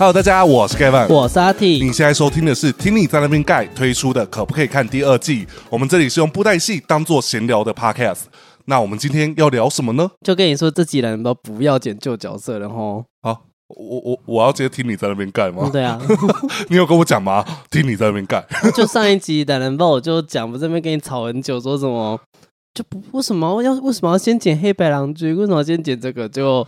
Hello，大家，我是 Kevin，我是阿 T。你现在收听的是听你在那边盖推出的，可不可以看第二季？我们这里是用布袋戏当做闲聊的 Podcast。那我们今天要聊什么呢？就跟你说，这几人都不要剪旧角色了齁。好，我我我要直接听你在那边盖吗？对啊，你有跟我讲吗？听你在那边盖。就上一集懒人包，我就讲，我这边跟你吵很久，说什么就不为什么要为什么要先剪黑白狼君？为什么要先剪这个？就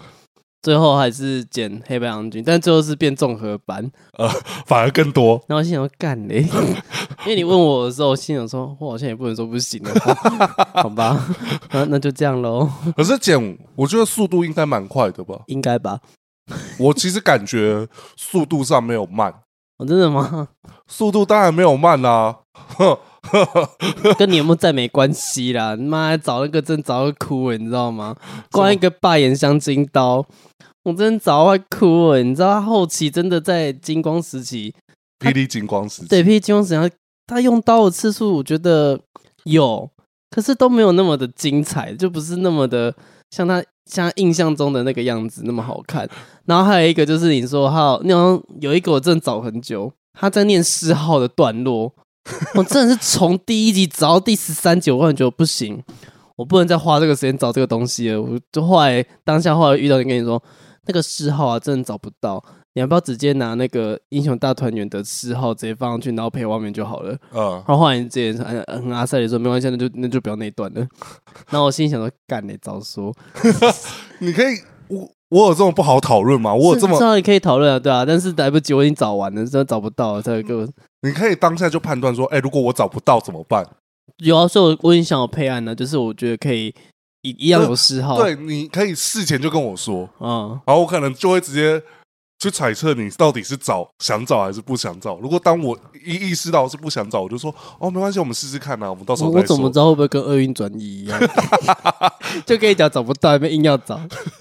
最后还是剪黑白郎君，但最后是变综合版，呃，反而更多。然后我心想干嘞，因为你问我的时候，我心想说，我好像也不能说不行了，好吧，那那就这样喽。可是剪，我觉得速度应该蛮快的吧？应该吧？我其实感觉速度上没有慢。哦，真的吗？速度当然没有慢啦，哼。跟你有没有在没关系啦，你妈找那个真找到哭了，你知道吗？光一个霸眼镶金刀，我真找快哭了。你知道他后期真的在金光时期，霹雳金光时期，对霹雳金光时期，他用刀的次数我觉得有，可是都没有那么的精彩，就不是那么的像他像他印象中的那个样子那么好看。然后还有一个就是你说哈，那种有一个我真的找很久，他在念四号的段落。我真的是从第一集找到第十三集，我感觉得不行，我不能再花这个时间找这个东西了。我就后来当下后来遇到你跟你说，那个嗜号啊，真的找不到。你要不要直接拿那个英雄大团圆的嗜号直接放上去，然后配画面就好了？嗯。然后后来你直接很阿塞的说没关系，那就那就不要那一段了。然后我心里想说，干你早说，你可以我。我有这么不好讨论吗？我有这么，至少你可以讨论啊，对啊，但是来不及，我已经找完了，真的找不到了，再给我。你可以当下就判断说，哎、欸，如果我找不到怎么办？有啊，所以我我已经想有配案了，就是我觉得可以一一样有嗜好。对，你可以事前就跟我说，嗯，然后我可能就会直接。去揣测你到底是找想找还是不想找。如果当我一意识到是不想找，我就说哦，没关系，我们试试看呐、啊。我们到时候再说。我怎么知道会不会跟厄运转移一样？就跟你讲找不到，还硬要找。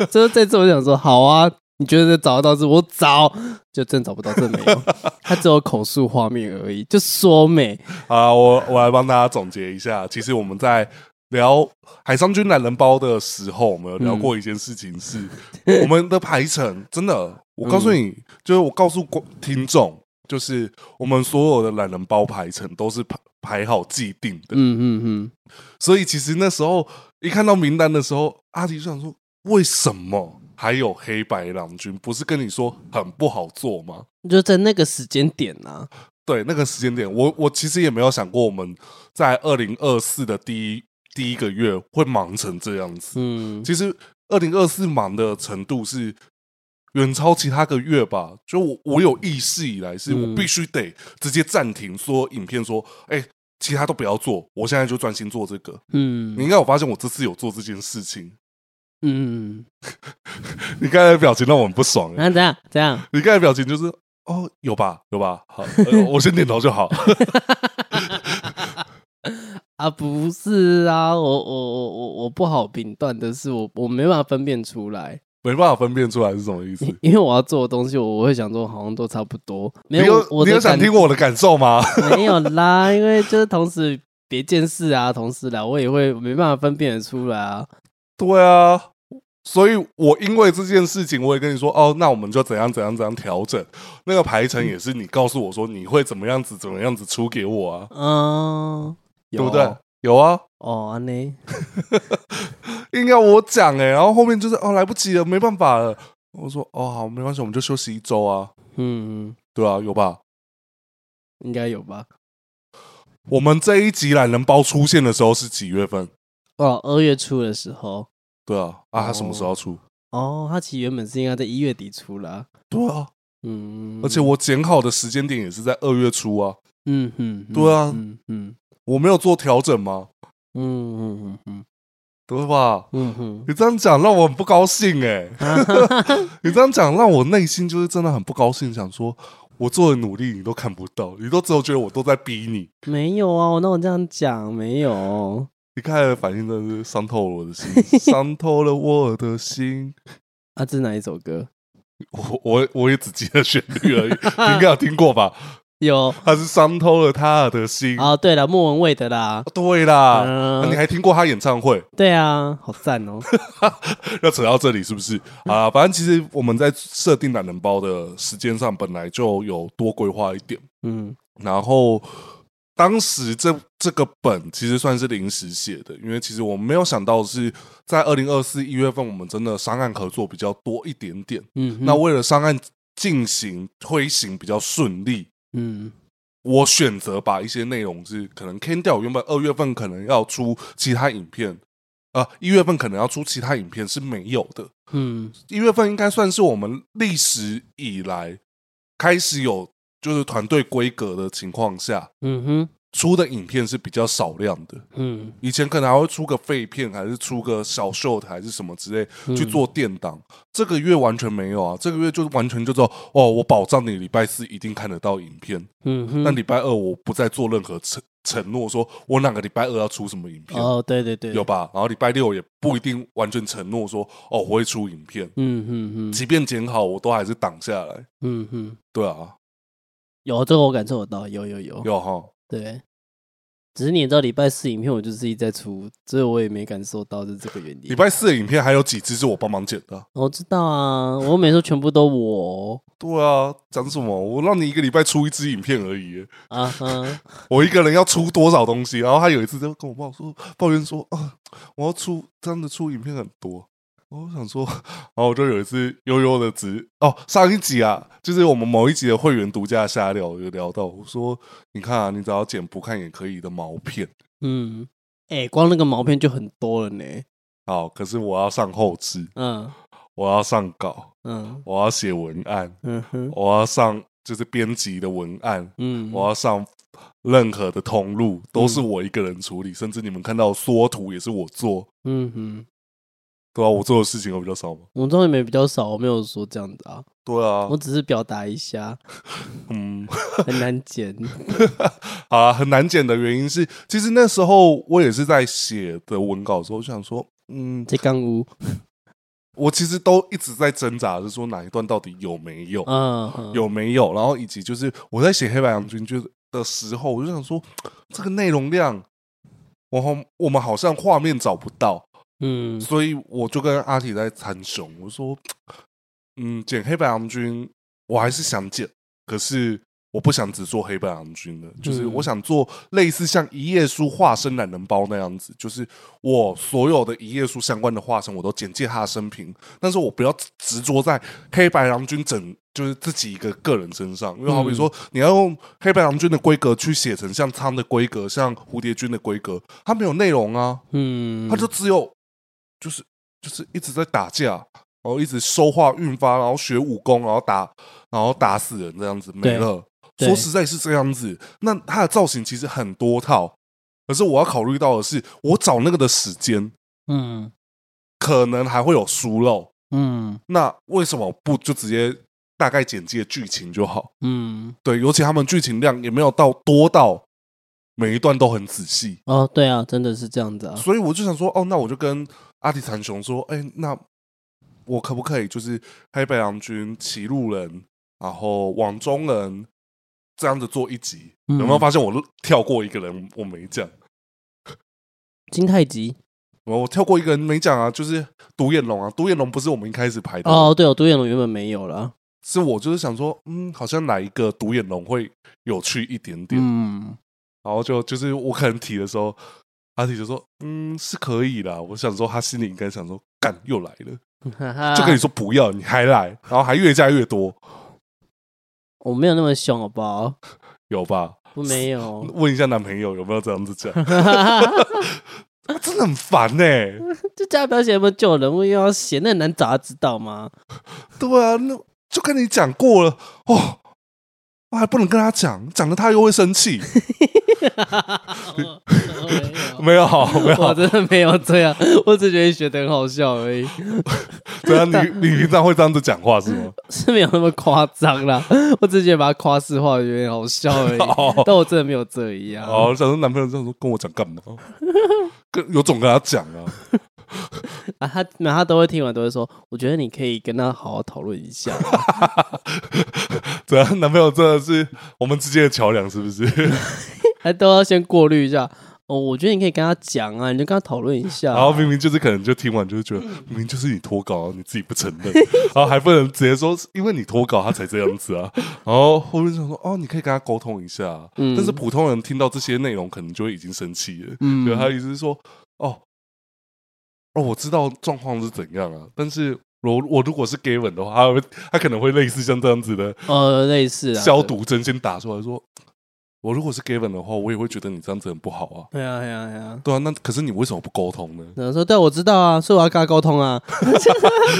就是这次我想说，好啊，你觉得找得到是？我找就真找不到，真没有。他只有口述画面而已，就说美。啊，我我来帮大家总结一下。其实我们在聊海商军懒人包的时候，我们有聊过一件事情，是、嗯、我们的排程真的。我告诉你，嗯、就是我告诉听众，就是我们所有的懒人包排程都是排排好既定的。嗯嗯嗯。所以其实那时候一看到名单的时候，阿迪就想说：为什么还有黑白郎君？不是跟你说很不好做吗？就在那个时间点啊。对，那个时间点，我我其实也没有想过我们在二零二四的第一第一个月会忙成这样子。嗯，其实二零二四忙的程度是。远超其他个月吧，就我我有意识以来，是我必须得直接暂停说影片，说，哎、欸，其他都不要做，我现在就专心做这个。嗯，你应该有发现我这次有做这件事情。嗯，你刚才的表情让我很不爽。啊，怎样？怎样？你刚才表情就是，哦，有吧，有吧。好，呃、我先点头就好。啊，不是啊，我我我我我不好评断的是，我我没办法分辨出来。没办法分辨出来是什么意思，因为我要做的东西，我会想说好像都差不多。没有，你有，我你有想听我的感受吗？没有啦，因为就是同时别件事啊，同时来，我也会没办法分辨得出来啊。对啊，所以我因为这件事情，我也跟你说哦，那我们就怎样怎样怎样调整那个排程，也是你告诉我说你会怎么样子怎么样子出给我啊？嗯，对不对？有啊。哦，安妮。应该我讲哎，然后后面就是哦，来不及了，没办法了。我说哦，好，没关系，我们就休息一周啊。嗯嗯，对啊，有吧？应该有吧？我们这一集懒人包出现的时候是几月份？哦，二月初的时候。对啊，啊，他什么时候出？哦，他其实原本是应该在一月底出啦。对啊，嗯，而且我剪好的时间点也是在二月初啊。嗯哼，对啊，嗯嗯，我没有做调整吗？嗯嗯嗯嗯。对吧？嗯哼，你这样讲让我很不高兴哎、欸！你这样讲让我内心就是真的很不高兴，想说我做的努力你都看不到，你都只有觉得我都在逼你。没有啊，我那我这样讲没有。你看的反应真的是伤透了我的心，伤透了我的心。啊，这是哪一首歌？我我我也只记得旋律而已，你应该有听过吧？有，他是伤透了他的心。哦，对了，莫文蔚的啦，对啦，嗯、你还听过他演唱会？对啊，好赞哦！要扯到这里是不是？啊，反正其实我们在设定懒人包的时间上本来就有多规划一点，嗯，然后。当时这这个本其实算是临时写的，因为其实我们没有想到是在二零二四一月份，我们真的商案合作比较多一点点。嗯，那为了商案进行推行比较顺利，嗯，我选择把一些内容是可能 can 掉。原本二月份可能要出其他影片，啊、呃，一月份可能要出其他影片是没有的。嗯，一月份应该算是我们历史以来开始有。就是团队规格的情况下，嗯哼，出的影片是比较少量的，嗯，以前可能还会出个废片，还是出个小 short，还是什么之类、嗯、去做垫档。这个月完全没有啊，这个月就完全就说，哦，我保障你礼拜四一定看得到影片，嗯哼，但礼拜二我不再做任何承承诺，说我哪个礼拜二要出什么影片，哦，对对对，有吧？然后礼拜六也不一定完全承诺说，哦，我会出影片，嗯哼哼，即便剪好，我都还是挡下来，嗯哼，对啊。有这个我感受得到，有有有。有哈，对，只是你知道礼拜四影片我就自己在出，所以我也没感受到是这个原因。礼拜四的影片还有几支是我帮忙剪的，我知道啊，我每次全部都我。对啊，讲什么？我让你一个礼拜出一支影片而已啊哈，我一个人要出多少东西？然后他有一次就跟我抱说抱怨说啊，我要出这样的出影片很多。我想说，然后我就有一次悠悠的直哦，上一集啊，就是我们某一集的会员独家瞎聊，有聊到我说，你看啊，你只要剪不看也可以的毛片，嗯，哎、欸，光那个毛片就很多了呢。好，可是我要上后制，嗯，我要上稿，嗯，我要写文案，嗯哼，我要上就是编辑的文案，嗯，我要上任何的通路都是我一个人处理，嗯、甚至你们看到缩图也是我做，嗯哼。对啊，我做的事情有比较少吗？我做的没比较少，我没有说这样子啊。对啊，我只是表达一下。嗯，很难剪。好啊，很难剪的原因是，其实那时候我也是在写的文稿的时候，我想说，嗯，这刚屋，我其实都一直在挣扎，是说哪一段到底有没有，嗯，嗯有没有？然后以及就是我在写黑白羊君就的时候，我就想说，这个内容量，我好我们好像画面找不到。嗯，所以我就跟阿体在参熊，我说，嗯，剪黑白郎君，我还是想剪，可是我不想只做黑白郎君的，就是我想做类似像一页书化身懒人包那样子，就是我所有的一页书相关的化身，我都简介他的生平，但是我不要执着在黑白郎君整，就是自己一个个人身上，因为好比说你要用黑白郎君的规格去写成像仓的规格，像蝴蝶君的规格，它没有内容啊，嗯，它就只有。就是就是一直在打架，然后一直收化运发，然后学武功，然后打，然后打死人这样子没了。说实在是这样子，那他的造型其实很多套，可是我要考虑到的是，我找那个的时间，嗯，可能还会有疏漏，嗯，那为什么不就直接大概简介剧情就好？嗯，对，尤其他们剧情量也没有到多到每一段都很仔细。哦，对啊，真的是这样子啊，所以我就想说，哦，那我就跟。阿迪残雄说：“哎、欸，那我可不可以就是黑白郎君、歧路人，然后网中人这样子做一集？嗯、有没有发现我跳过一个人？我没讲 金太极，我跳过一个人没讲啊，就是独眼龙啊。独眼龙不是我们一开始排的哦，对哦，独眼龙原本没有了，是我就是想说，嗯，好像哪一个独眼龙会有趣一点点，嗯，然后就就是我可能提的时候。”阿体就说：“嗯，是可以啦。”我想说，他心里应该想说：“干，又来了。”就跟你说不要，你还来，然后还越加越多。我没有那么凶，好不好？有吧？我没有。问一下男朋友有没有这样子讲？真的很烦 呢、欸。就加表写有没有救人物又要写，那很难找他知道吗？对啊，那就跟你讲过了哦，我还不能跟他讲，讲了他又会生气。没有，没有，我真的没有这样，我只觉得学得很好笑而已。对啊，你你平常会这样子讲话是吗？是没有那么夸张啦，我只觉得把它夸饰化，有点好笑而已。但我真的没有这样。哦，想说男朋友这样说跟我讲干嘛？跟有种跟他讲啊。啊，他那他都会听完都会说，我觉得你可以跟他好好讨论一下。对啊，男朋友真的是我们之间的桥梁，是不是？还都要先过滤一下。哦，我觉得你可以跟他讲啊，你就跟他讨论一下、啊。然后明明就是可能就听完就是觉得，明明就是你脱稿，你自己不承认，然后还不能直接说，因为你脱稿他才这样子啊。然后后面就说，哦，你可以跟他沟通一下。嗯，但是普通人听到这些内容，可能就会已经生气了。嗯，对，他的意思是说，哦，哦，我知道状况是怎样啊，但是我我如果是 Gavin 的话，他会他可能会类似像这样子的，呃，类似啊消毒针先打出来说。我如果是 Gavin 的话，我也会觉得你这样子很不好啊。对啊，对啊，对啊。对啊，那可是你为什么不沟通呢？然后说：“对，我知道啊，所以我要跟他沟通啊。”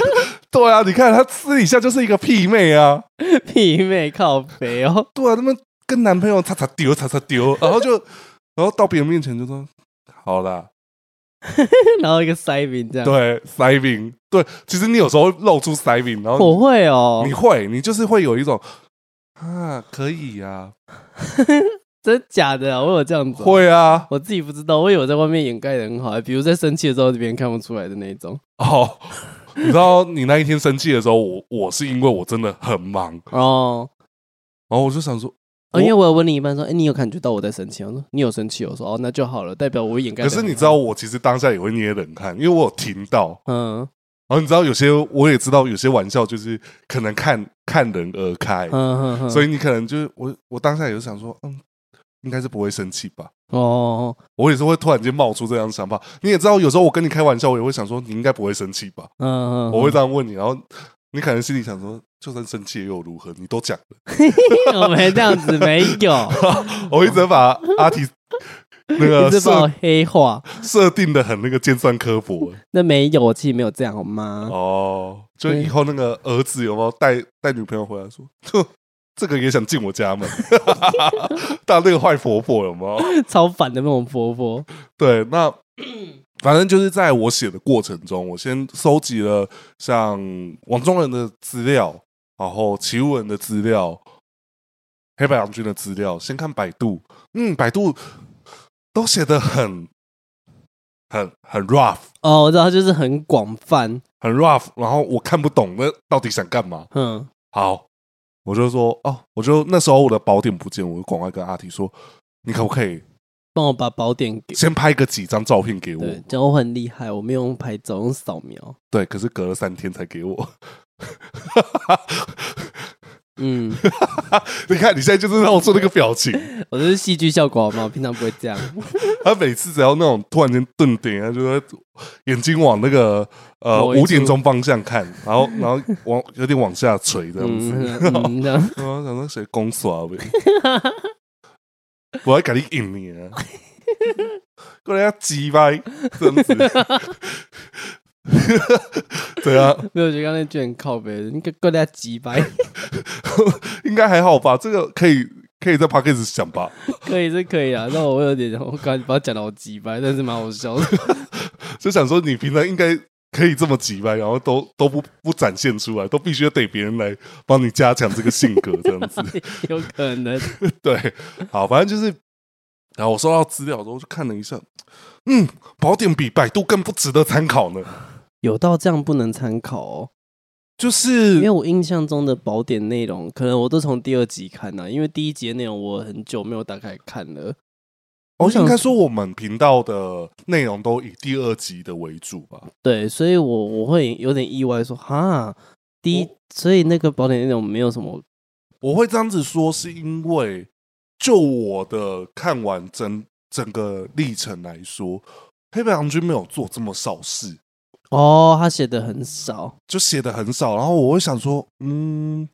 对啊，你看他私底下就是一个屁妹啊，屁妹靠北哦。对啊，他们跟男朋友擦擦丢，擦擦丢，然后就，然后到别人面前就说：“好啦。” 然后一个塞饼这样。对，塞饼。对，其实你有时候会露出塞饼，然后我会哦，你会，你就是会有一种。啊，可以呀、啊，真假的啊？我有这样子？会啊，我自己不知道，我以为我在外面掩盖的很好，比如在生气的时候，别人看不出来的那种。哦，你知道你那一天生气的时候，我我是因为我真的很忙哦，然后我就想说，哦，因为我有问另一半说，哎，你有感觉到我在生气？我说你有生气？我说哦，那就好了，代表我掩盖。可是你知道，我其实当下也会捏冷汗，因为我有听到，嗯。然后你知道有些我也知道有些玩笑就是可能看看人而开，嗯嗯、所以你可能就是我我当下也是想说，嗯，应该是不会生气吧？哦，我也是会突然间冒出这样的想法。你也知道有时候我跟你开玩笑，我也会想说你应该不会生气吧？嗯嗯，我会这样问你，然后你可能心里想说，就算生气又如何？你都讲了，我没这样子，没有，我一直把阿提。那个是把我黑化，设定的很那个尖酸刻薄。那没有，我其实没有这样，好吗？哦，就以后那个儿子有没有带带女朋友回来说，哼，这个也想进我家门，当那个坏婆婆有没有？超烦的那种婆婆。对，那反正就是在我写的过程中，我先收集了像王中人的资料，然后齐物人的资料，黑白郎君的资料，先看百度，嗯，百度。都写的很很很 rough 哦，我知道就是很广泛，很 rough，然后我看不懂那到底想干嘛。嗯，好，我就说哦，我就那时候我的宝典不见，我就赶快跟阿提说，你可不可以帮我把宝典给先拍个几张照片给我？对，讲我很厉害，我没有用拍照，用扫描。对，可是隔了三天才给我。嗯，你看你现在就是让我做那个表情，我这是戏剧效果好吗？我平常不会这样。他每次只要那种突然间顿点啊，就会眼睛往那个呃五点钟方向看，然后然后往有点往下垂这样子。嗯，嗯这样我想说谁公耍呗？我还赶紧赢你啊！过来要击败这样子。对啊，没有，我觉得刚才那句很靠北，应该跟大家击败，应该还好吧？这个可以可以在 Podcast 讲吧？可以是可以啊，那我有点我刚把它讲到我击败，但是蛮好笑的，就想说你平常应该可以这么击败，然后都都不不展现出来，都必须得别人来帮你加强这个性格，这样子 有可能 对，好，反正就是，然后我收到资料之后就看了一下，嗯，宝典比百度更不值得参考呢。有到这样不能参考哦，就是因为我印象中的宝典内容，可能我都从第二集看呢，因为第一集的内容我很久没有打开看了。我应该说我们频道的内容都以第二集的为主吧？对，所以我我会有点意外说，哈，第一，所以那个宝典内容没有什么。我会这样子说，是因为就我的看完整整个历程来说，黑白郎君没有做这么少事。哦，他写的很少，就写的很少，然后我会想说，嗯，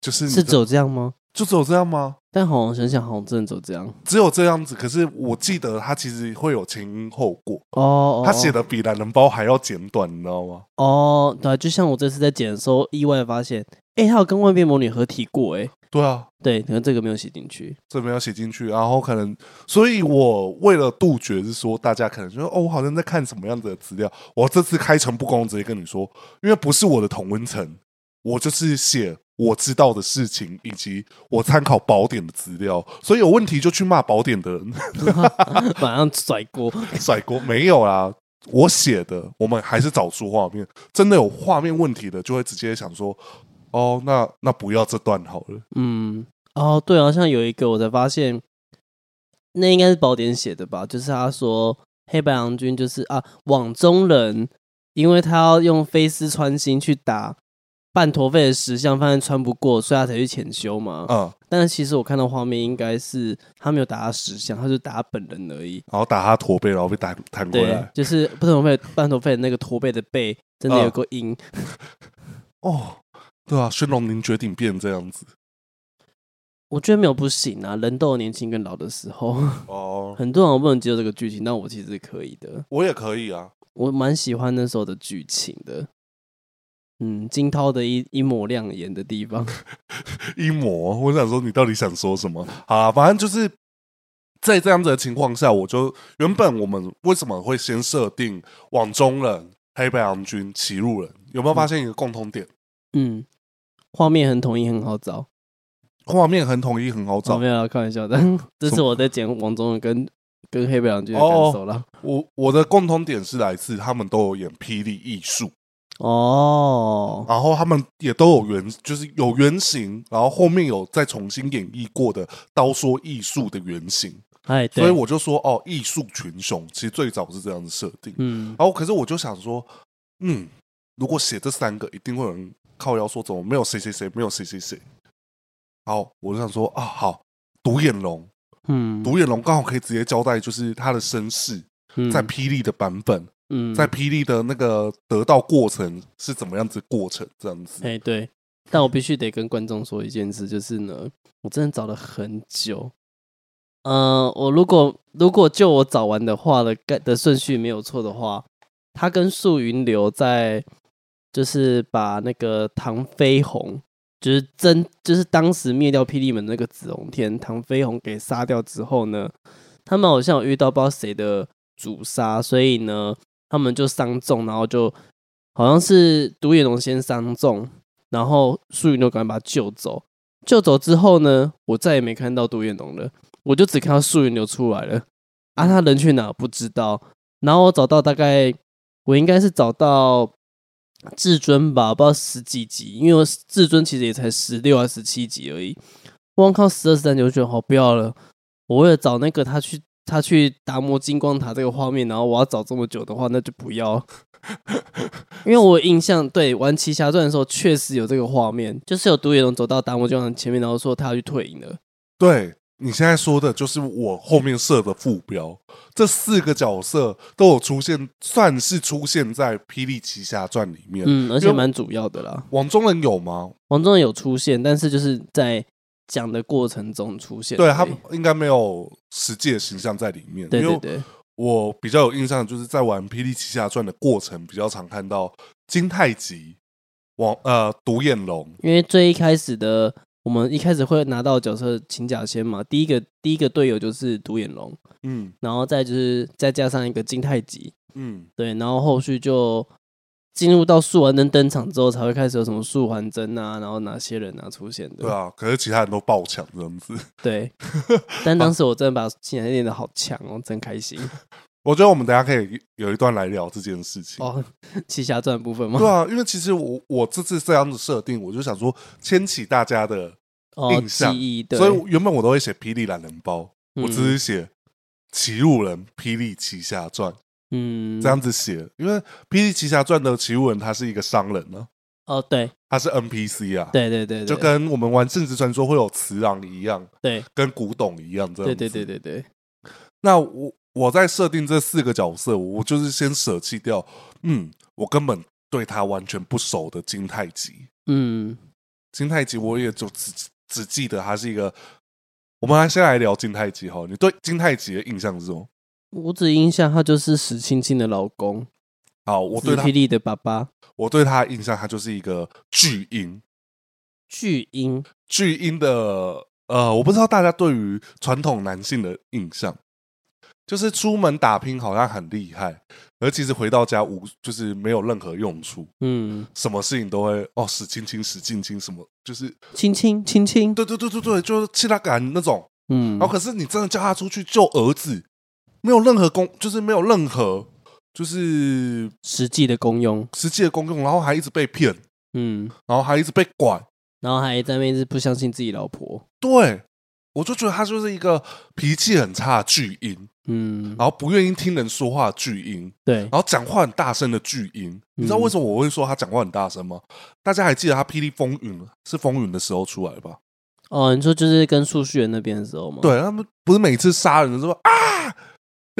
就是是只有这样吗？就只有这样吗？但好像想想，好像真的只有这样，只有这样子。可是我记得他其实会有前因后果哦，他写的比懒人包还要简短，你知道吗？哦，对，就像我这次在剪的时候，意外发现，哎，他有跟万变魔女合体过，哎。对啊，对，可能这个没有写进去，这没有写进去，然后可能，所以我为了杜绝是说，大家可能说，哦，我好像在看什么样子的资料，我这次开诚布公直接跟你说，因为不是我的同温层，我就是写我知道的事情，以及我参考宝典的资料，所以有问题就去骂宝典的人，马上甩锅，甩锅没有啦，我写的，我们还是找出画面。真的有画面问题的，就会直接想说，哦，那那不要这段好了。嗯，哦，对，好像有一个，我才发现，那应该是宝典写的吧？就是他说黑白郎君就是啊，网中人，因为他要用飞丝穿心去打。半驼背的石像发现穿不过，所以他才去潜修嘛。嗯，但是其实我看到画面，应该是他没有打他石像，他就打他本人而已。然后打他驼背，然后被弹弹过来。就是半驼背，半驼背的那个驼背的背，真的有个音。嗯、哦，对啊，宣龙，您决定变这样子？我觉得没有不行啊，人都有年轻跟老的时候。哦，很多人我不能接受这个剧情，但我其实是可以的。我也可以啊，我蛮喜欢那时候的剧情的。嗯，金涛的一一抹亮眼的地方，一抹。我想说，你到底想说什么？好啊，反正就是在这样子的情况下，我就原本我们为什么会先设定网中人、黑白郎君、歧路人？有没有发现一个共通点？嗯，画面很统一，很好找。画面很统一，很好找。没有开玩笑的，这是我在剪网中人跟跟黑白郎君的感受了。我我的共通点是来自他们都有演霹雳艺术。哦，然后他们也都有原，就是有原型，然后后面有再重新演绎过的刀说艺术的原型，哎，所以我就说哦，艺术群雄其实最早是这样子设定，嗯，然后可是我就想说，嗯，如果写这三个，一定会有人靠腰说怎么没有谁谁谁，没有谁谁谁，好，我就想说啊，好，独眼龙，嗯，独眼龙刚好可以直接交代，就是他的身世，在霹雳的版本。嗯，在霹雳的那个得到过程是怎么样子过程？这样子，哎，对。但我必须得跟观众说一件事，就是呢，我真的找了很久。呃，我如果如果就我找完的话的的顺序没有错的话，他跟素云流在就是把那个唐飞鸿，就是真就是当时灭掉霹雳门那个紫龙天唐飞鸿给杀掉之后呢，他们好像有遇到不知道谁的主杀，所以呢。他们就伤重，然后就好像是独眼龙先伤重，然后素云流赶快把他救走。救走之后呢，我再也没看到独眼龙了，我就只看到素云流出来了。啊，他人去哪不知道。然后我找到大概，我应该是找到至尊吧，不知道十几集，因为我至尊其实也才十六还十七集而已。光靠十二十三集，我觉得好不要了。我为了找那个他去。他去达摩金光塔这个画面，然后我要找这么久的话，那就不要。因为我印象对玩奇侠传的时候，确实有这个画面，就是有独眼龙走到达摩金光塔前面，然后说他要去退隐了。对，你现在说的就是我后面设的副标，这四个角色都有出现，算是出现在《霹雳奇侠传》里面。嗯，而且蛮主要的啦。王中人有吗？王中人有出现，但是就是在。讲的过程中出现，对他应该没有实际的形象在里面。对对对，我比较有印象，就是在玩《霹雳奇侠传》的过程，比较常看到金太极、王呃独眼龙。因为最一开始的，我们一开始会拿到角色请假先嘛，第一个第一个队友就是独眼龙，嗯，然后再就是再加上一个金太极，嗯，对，然后后续就。进入到素还真登场之后，才会开始有什么素还真啊，然后哪些人啊出现的？对啊，可是其他人都爆强这样子。对，但当时我真的把奇侠练的好强哦，真开心。我觉得我们等下可以有一段来聊这件事情哦，奇侠传部分吗？对啊，因为其实我我这次这样子设定，我就想说牵起大家的印象，哦、所以原本我都会写霹雳懒人包，嗯、我只是写奇路人霹雳奇侠传。嗯，这样子写，因为《霹雳奇侠传》的奇路人他是一个商人呢。哦，对，他是 NPC 啊。对对对，就跟我们玩《圣职传说》会有慈昂一样，对，跟古董一样这样子。对对对对对。那我我在设定这四个角色，我就是先舍弃掉，嗯，我根本对他完全不熟的金太极。嗯，金太极我也就只只记得他是一个。我们来先来聊金太极哈，你对金太极的印象是什么？我只印象他就是史青青的老公，好，我对他霹雳的爸爸，我对他的印象他就是一个巨婴，巨婴，巨婴的呃，我不知道大家对于传统男性的印象，就是出门打拼好像很厉害，而其实回到家无就是没有任何用处，嗯，什么事情都会哦史青青史青青什么就是青青青青，对对对对对，就是气他感那种，嗯，然后可是你真的叫他出去救儿子。没有任何功，就是没有任何，就是实际的功用，实际的功用，然后还一直被骗，嗯，然后还一直被拐，然后还在那边一直不相信自己老婆。对，我就觉得他就是一个脾气很差的巨婴，嗯，然后不愿意听人说话的巨婴，对，然后讲话很大声的巨婴。嗯、你知道为什么我会说他讲话很大声吗？大家还记得他《霹雳风云》是风云的时候出来吧？哦，你说就是跟树旭人那边的时候吗？对，他们不是每次杀人的时候啊，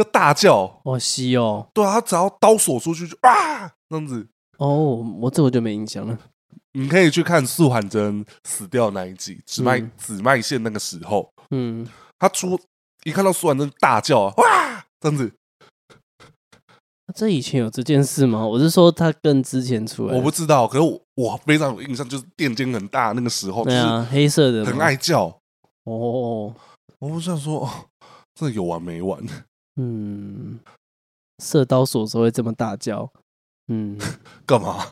要大叫，哦，西哦，对啊，他只要刀锁出去就啊，这样子。哦，我这我就没印象了。你可以去看素还真死掉那一集，紫麦、嗯、紫麦线那个时候，嗯，他出一看到素还真大叫啊，哇，这样子。这以前有这件事吗？我是说他更之前出来，我不知道。可是我我非常有印象，就是电间很大那个时候，对啊，黑色的，很爱叫。哦，我不想说，这有完没完？嗯，射刀所时候会这么大叫，嗯，干嘛？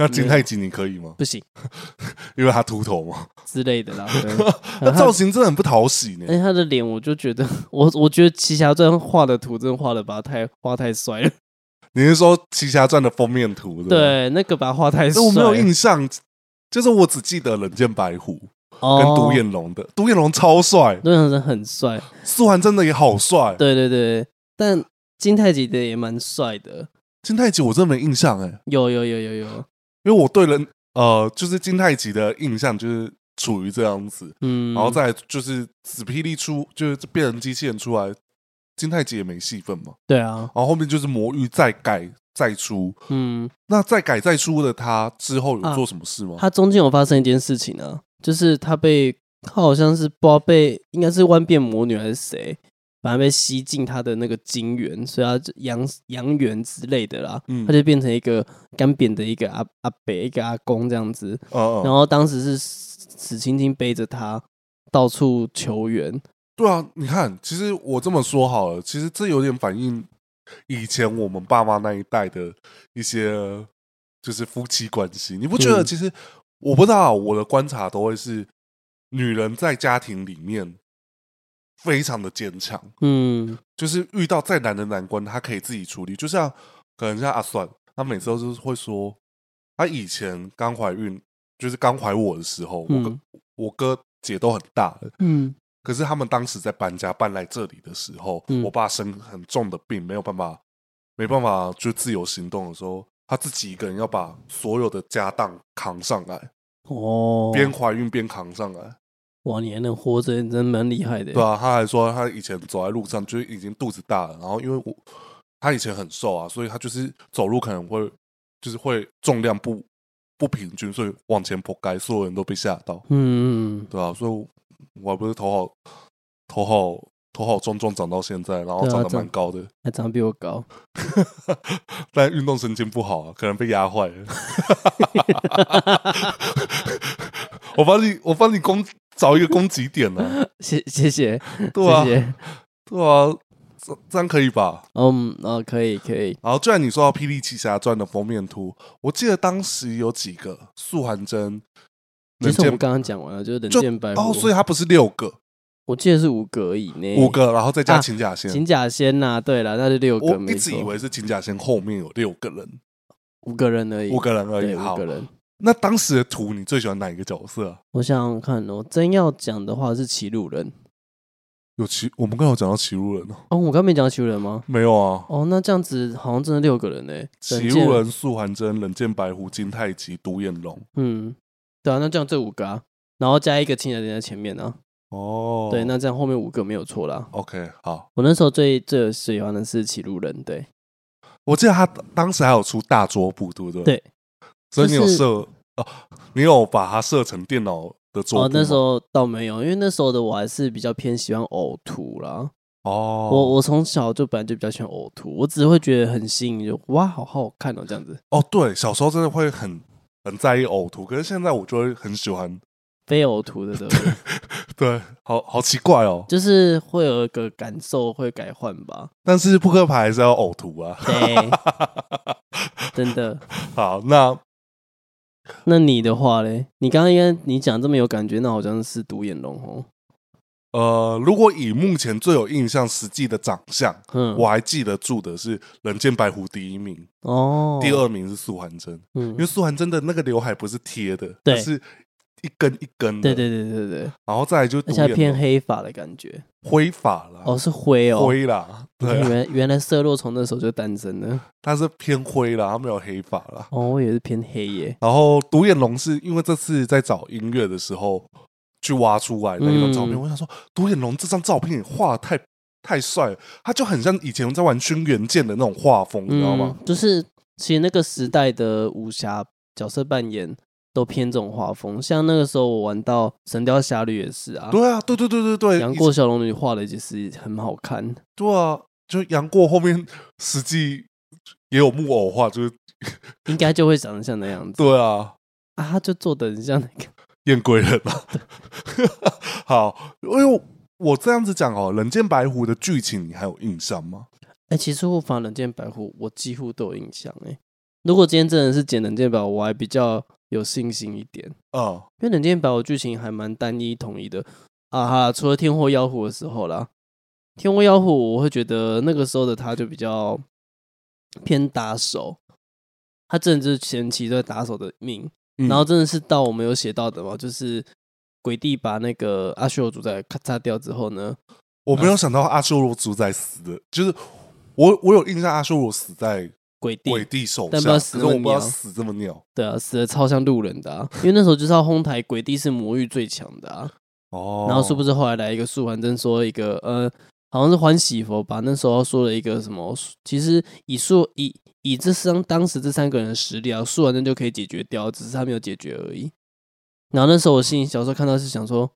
那金太吉你可以吗？不行，因为他秃头嘛之类的啦。那造型真的很不讨喜呢。哎，他的脸我就觉得，我我觉得《奇侠传》画的图真的画的把他太画太帅了。你是说《奇侠传》的封面图？对，那个把他画太帅。我没有印象，就是我只记得冷剑白虎跟独眼龙的。独眼龙超帅，独眼龙真的很帅。苏涵真的也好帅。对对对，但金太吉的也蛮帅的。金太吉我真的没印象哎。有有有有有，因为我对人呃，就是金太吉的印象就是处于这样子，嗯，然后再就是紫霹雳出，就是变成机器人出来。金太吉也没戏份嘛？对啊，然后后面就是魔域再改再出，嗯，那再改再出的他之后有做什么事吗？啊、他中间有发生一件事情呢、啊，就是他被他好像是不知道被应该是万变魔女还是谁，反正被吸进他的那个精元，所以他阳阳元之类的啦，嗯，他就变成一个干扁的一个阿阿伯一个阿公这样子，哦哦然后当时是史青青背着他到处求援。对啊，你看，其实我这么说好了，其实这有点反映以前我们爸妈那一代的一些就是夫妻关系。你不觉得？其实我不知道，我的观察都会是女人在家庭里面非常的坚强，嗯，就是遇到再难的难关，她可以自己处理。就像可能像阿算，她每次都是会说，她以前刚怀孕，就是刚怀我的时候，我哥我哥姐都很大了，嗯。可是他们当时在搬家搬来这里的时候，嗯、我爸生很重的病，没有办法，没办法就自由行动的时候，他自己一个人要把所有的家当扛上来，哦，边怀孕边扛上来，哇，你还能活着，你真蛮厉害的。对啊，他还说他以前走在路上就已经肚子大了，然后因为我他以前很瘦啊，所以他就是走路可能会就是会重量不不平均，所以往前扑街，所有人都被吓到。嗯，对啊，所以。我还不是头好头好头好壮壮长到现在，然后长得蛮高的，还长得比我高，但运动神经不好啊，可能被压坏了。我帮你，我帮你攻找一个攻击点呢、啊。谢谢谢，对啊，谢谢对啊，这这样可以吧？嗯，哦，可以可以。然后，既然你说到《霹雳奇侠传》的封面图，我记得当时有几个素还真。其实我们刚刚讲完了，就是冷剑白虎哦，所以它不是六个，我记得是五个而已。五个，然后再加秦假仙。秦假仙呐，对了，那就六个。我一直以为是秦假仙后面有六个人，五个人而已，五个人而已。五个人。那当时的图，你最喜欢哪一个角色？我想想看哦，真要讲的话是骑路人。有骑，我们刚有讲到骑路人哦。哦，我刚没讲到骑路人吗？没有啊。哦，那这样子好像真的六个人呢。骑路人、素还真、冷剑白狐、金太极、独眼龙。嗯，对啊，那这样这五个啊。然后加一个亲人在前面呢、啊。哦，对，那这样后面五个没有错啦。OK，好。我那时候最最喜欢的是骑路人，对。我记得他当时还有出大桌布，对不对？对。所以你有设、就是、哦，你有把它设成电脑的桌布？哦，那时候倒没有，因为那时候的我还是比较偏喜欢呕吐啦。哦。我我从小就本来就比较喜欢呕吐，我只会觉得很吸引，就哇，好好看哦，这样子。哦，对，小时候真的会很很在意呕吐，可是现在我就会很喜欢。非呕吐的对不对？对，好好奇怪哦，就是会有一个感受会改换吧。但是扑克牌还是要呕吐啊。对，真的。好，那那你的话嘞？你刚刚应该你讲这么有感觉，那好像是独眼龙哦。呃，如果以目前最有印象实际的长相，嗯，我还记得住的是人间白狐第一名哦，第二名是素还真，嗯，因为素还真的那个刘海不是贴的，对，是一根一根的，对对对对对，然后再来就而且偏黑发的感觉，灰发了，哦，是灰哦，灰啦，对，原原来色落从那时候就诞生了，他是偏灰啦，他没有黑发啦。哦，我也是偏黑耶，然后独眼龙是因为这次在找音乐的时候。去挖出来的一张照片，嗯、我想说，独眼龙这张照片画得太太帅了，他就很像以前在玩《轩辕剑》的那种画风，嗯、你知道吗？就是其实那个时代的武侠角色扮演都偏这种画风，像那个时候我玩到《神雕侠侣》也是啊，对啊，对对对对对，杨过小龙女画的也是很好看，对啊，就杨过后面 实际也有木偶画，就是 应该就会长得像那样子，对啊，啊，他就做的很像那个。燕归人吧？好，因为我这样子讲哦，《人间白狐》的剧情你还有印象吗？哎、欸，其实我反《人间白狐》我几乎都有印象。哎，如果今天真的是剪《人间白狐》，我还比较有信心一点。哦，因为《冷剑白狐》剧情还蛮单一统一的啊哈。除了天祸妖狐的时候啦，天祸妖狐我会觉得那个时候的他就比较偏打手，他真的就是前期在打手的命。然后真的是到我们有写到的嘛，就是鬼帝把那个阿修罗主宰咔嚓掉之后呢，我没有想到阿修罗主宰死的，就是我我有印象阿修罗死在鬼帝鬼帝手下，但不知道死这么鸟，死这么鸟，对啊，死的超像路人的啊，因为那时候就是要哄抬鬼帝是魔域最强的啊，哦，然后是不是后来来一个素还真说一个呃，好像是欢喜佛吧，那时候说了一个什么，其实以素以。以这三当时这三个人的实力啊，素还真就可以解决掉，只是他没有解决而已。然后那时候我心里小时候看到是想说，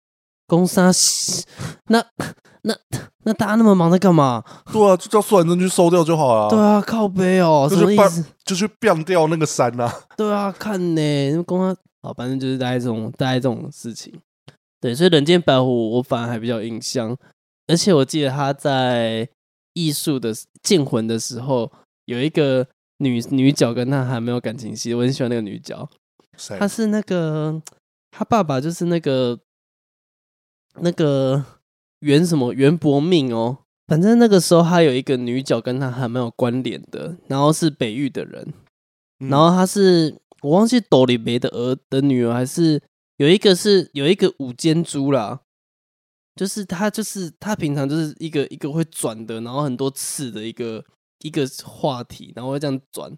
攻杀 那 那那大家那么忙在干嘛？对啊，就叫素还真去收掉就好了。对啊，靠背哦，什么意思？就去变掉那个山啊。对啊，看呢，公安好，反正就是大概这种大概这种事情。对，所以人间白虎我反而还比较印象，而且我记得他在艺术的剑魂的时候。有一个女女角跟他还没有感情戏，我很喜欢那个女角。她是那个他爸爸，就是那个那个袁什么袁伯命哦。反正那个时候他有一个女角跟他还蛮有关联的，然后是北域的人，嗯、然后他是我忘记斗里梅的儿的女儿，还是有一个是有一个五间珠啦，就是他就是他平常就是一个一个会转的，然后很多次的一个。一个话题，然后会这样转。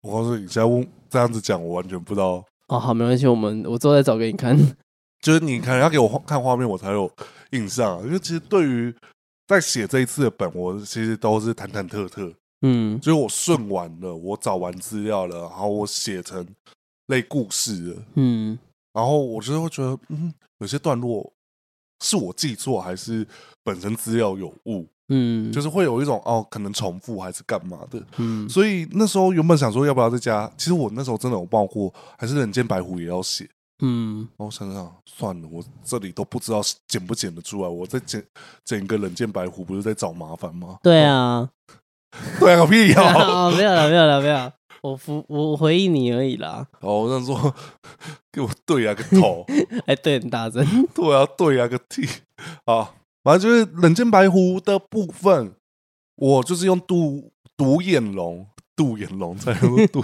我告诉你，现在问这样子讲，我完全不知道。哦，好，没关系，我们我之后再找给你看。就是你可能，要给我看画面，我才有印象。因为其实对于在写这一次的本，我其实都是忐忐忑忑。嗯，就是我顺完了，我找完资料了，然后我写成类故事了。嗯，然后我就会觉得，嗯，有些段落是我记错，还是本身资料有误？嗯，就是会有一种哦，可能重复还是干嘛的，嗯，所以那时候原本想说要不要再加，其实我那时候真的有报过，还是人间白狐也要写，嗯，我想想算了，我这里都不知道剪不剪得出来，我在剪剪一个冷箭白狐，不是在找麻烦吗？对啊，对啊，个屁啊！没有了，没有了，没有，我服我回应你而已啦。哦，我想说给我对啊个头，哎，对，很大声，对啊，对啊个屁啊！反正就是冷箭白狐的部分，我就是用独独眼龙、独眼龙在用独，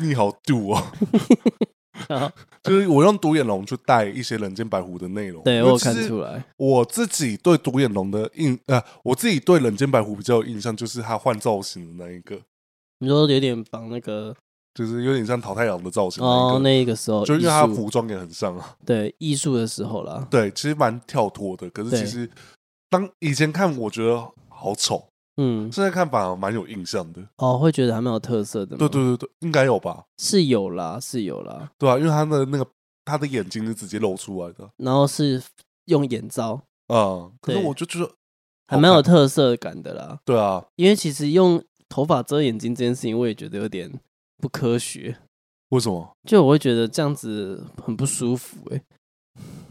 你好独哦，就是我用独眼龙去带一些人间白狐的内容。对，我看出来，我自己对独眼龙的印呃，我自己对人间白狐比较有印象，就是他换造型的那一个。你说有点绑那个。就是有点像淘太郎的造型哦，那个时候就因为他服装也很像啊。对，艺术的时候啦。对，其实蛮跳脱的。可是其实当以前看，我觉得好丑。嗯，现在看反而蛮有印象的。哦，会觉得还蛮有特色的。对对对对，应该有吧？是有啦，是有啦。对啊，因为他的那个他的眼睛是直接露出来的，然后是用眼罩。嗯，可是我就觉得还蛮有特色感的啦。对啊，因为其实用头发遮眼睛这件事情，我也觉得有点。不科学，为什么？就我会觉得这样子很不舒服哎、欸。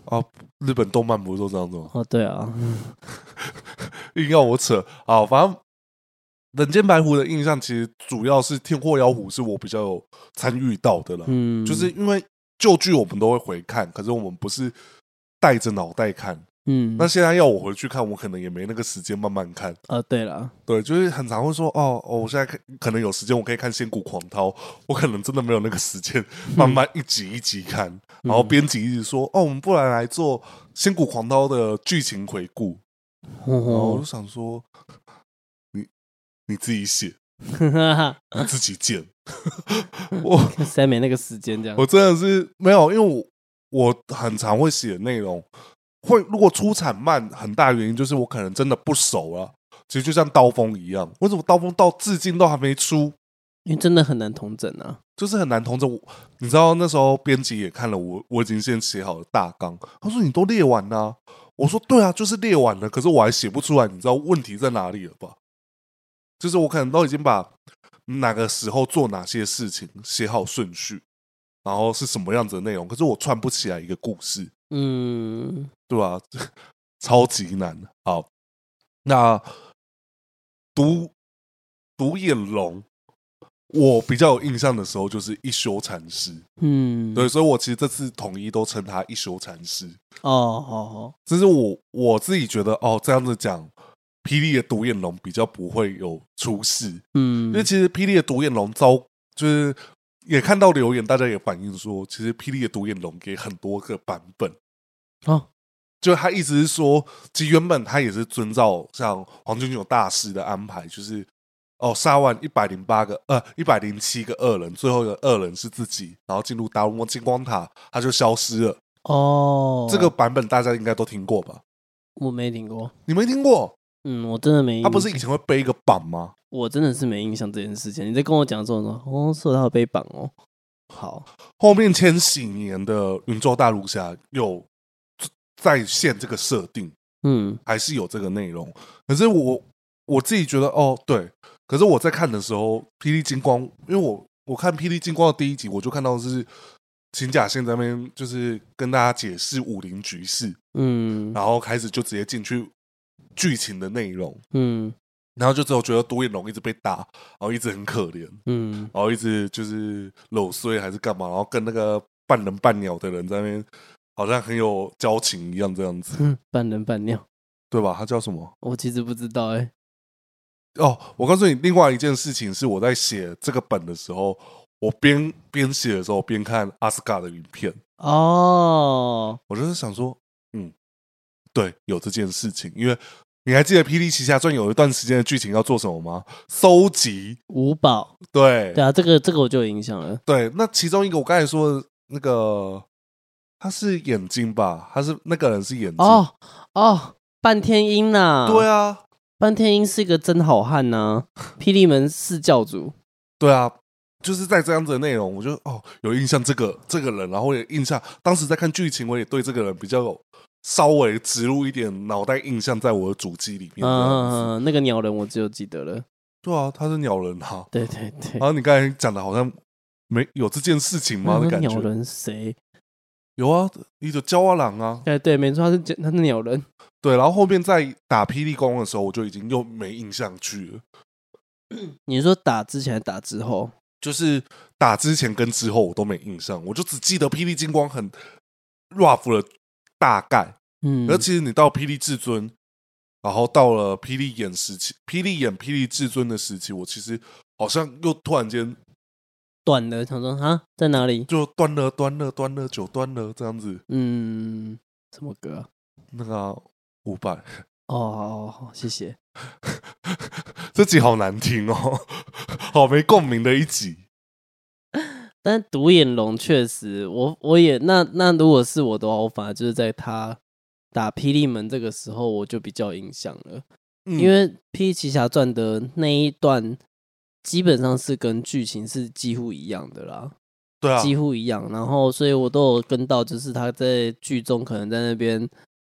啊，日本动漫不是都这样子吗？哦，对啊，硬要我扯啊，反正人间白狐的印象其实主要是天祸妖狐是我比较有参与到的了。嗯，就是因为旧剧我们都会回看，可是我们不是带着脑袋看，嗯，那现在要我回去看，我可能也没那个时间慢慢看。呃，对了，对，就是很常会说，哦哦，我现在可可能有时间，我可以看《仙骨狂涛》，我可能真的没有那个时间慢慢一集一集看。嗯、然后编辑一直说，哦，我们不然来做《仙骨狂涛》的剧情回顾。然后我就想说，你你自己写，你 自己剪，我实在没那个时间这样。我真的是没有，因为我我很常会写内容，会如果出产慢，很大原因就是我可能真的不熟啊。其实就像刀锋一样，为什么刀锋到至今都还没出？因为真的很难同整啊，就是很难同整。你知道那时候编辑也看了我，我已经先写好了大纲，他说你都列完了啊。我说对啊，就是列完了，可是我还写不出来，你知道问题在哪里了吧？就是我可能都已经把哪个时候做哪些事情写好顺序，然后是什么样子的内容，可是我串不起来一个故事，嗯，对吧？超级难。好，那独独眼龙。我比较有印象的时候，就是一休禅师，嗯，对，所以我其实这次统一都称他一休禅师。哦哦哦，这是我我自己觉得哦，这样子讲，霹雳的独眼龙比较不会有出事，嗯，因为其实霹雳的独眼龙遭就是也看到留言，大家也反映说，其实霹雳的独眼龙给很多个版本，哦，就他意思是说，其实原本他也是遵照像黄金九大师的安排，就是。哦，杀完一百零八个，呃，一百零七个恶人，最后一个恶人是自己，然后进入达鲁摩金光塔，他就消失了。哦，这个版本大家应该都听过吧？我没听过，你没听过？嗯，我真的没。他不是以前会背一个榜吗？我真的是没印象这件事情。你在跟我讲这种说，哦，是他有背绑哦。好，后面千禧年的云州大陆下有再现这个设定，嗯，还是有这个内容。可是我我自己觉得，哦，对。可是我在看的时候，霹雳金光，因为我我看霹雳金光的第一集，我就看到是秦假仙在那边，就是跟大家解释武林局势，嗯，然后开始就直接进去剧情的内容，嗯，然后就只有觉得独眼龙一直被打，然后一直很可怜，嗯，然后一直就是搂碎还是干嘛，然后跟那个半人半鸟的人在那边好像很有交情一样，这样子，嗯，半人半鸟，对吧？他叫什么？我其实不知道，欸，哎。哦，我告诉你，另外一件事情是我在写这个本的时候，我边边写的时候边看阿斯卡的影片。哦，我就是想说，嗯，对，有这件事情，因为你还记得《霹雳奇侠传》有一段时间的剧情要做什么吗？搜集五宝。对，对啊，这个这个我就有印象了。对，那其中一个我刚才说的那个，他是眼睛吧？他是那个人是眼睛。哦哦，半天鹰呐。对啊。半天鹰是一个真好汉呐、啊，霹雳门四教主。对啊，就是在这样子的内容，我就哦有印象这个这个人，然后也印象当时在看剧情，我也对这个人比较有稍微植入一点脑袋印象在我的主机里面。嗯、啊，那个鸟人我只有记得了。对啊，他是鸟人哈。对对对。然后你刚才讲的好像没有这件事情吗？的感觉。鸟人谁？有啊，一个焦阿郎啊。哎对，没错，他是他是鸟人。对，然后后面在打霹雳光的时候，我就已经又没印象去了。你说打之前还打之后？就是打之前跟之后我都没印象，我就只记得霹雳金光很 rough 的大概。嗯，而其实你到霹雳至尊，然后到了霹雳演时期，霹雳演霹雳至尊的时期，我其实好像又突然间断了，想说啊，在哪里？就断了，断了，断了，就断了，这样子。嗯，什么歌？那个。五百哦，好，谢谢。这集好难听哦，好没共鸣的一集。但独眼龙确实，我我也那那如果是我的话，我反而就是在他打霹雳门这个时候，我就比较有印象了，嗯、因为《霹雳奇侠传》的那一段基本上是跟剧情是几乎一样的啦，对啊，几乎一样。然后，所以我都有跟到，就是他在剧中可能在那边。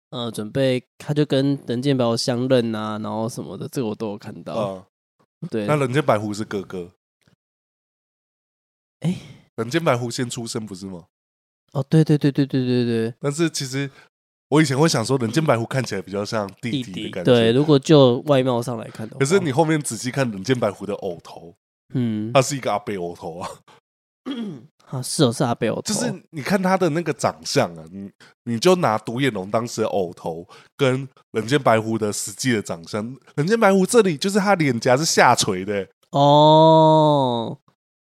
呃，准备他就跟人间白相认啊，然后什么的，这个我都有看到。呃、对，那人剑白狐是哥哥。哎、欸，人间白狐先出生不是吗？哦，对对对对对对对。但是其实我以前会想说，人间白狐看起来比较像弟弟的感觉。对，如果就外貌上来看的话。可是你后面仔细看人间白狐的偶头，嗯，他是一个阿贝偶头啊。啊，是哦，是阿贝偶头，就是你看他的那个长相啊，你你就拿独眼龙当时的偶头跟人间白狐的实际的长相，人间白狐这里就是他脸颊是下垂的哦，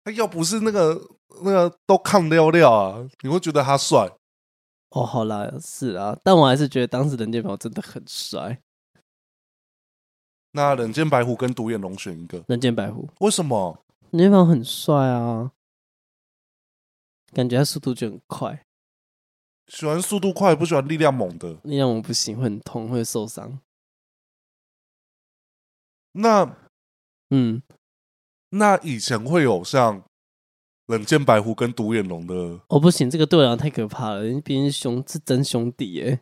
他要不是那个那个都抗撩撩啊，你会觉得他帅哦。好啦，是啊，但我还是觉得当时人间白虎真的很帅。那人间白虎跟独眼龙选一个，人间白虎，为什么？人间白虎很帅啊。感觉他速度就很快，喜欢速度快，不喜欢力量猛的。力量猛不行，会很痛，会受伤。那，嗯，那以前会有像冷箭白狐跟独眼龙的？哦，不行，这个对我来讲太可怕了。毕竟兄是真兄弟耶，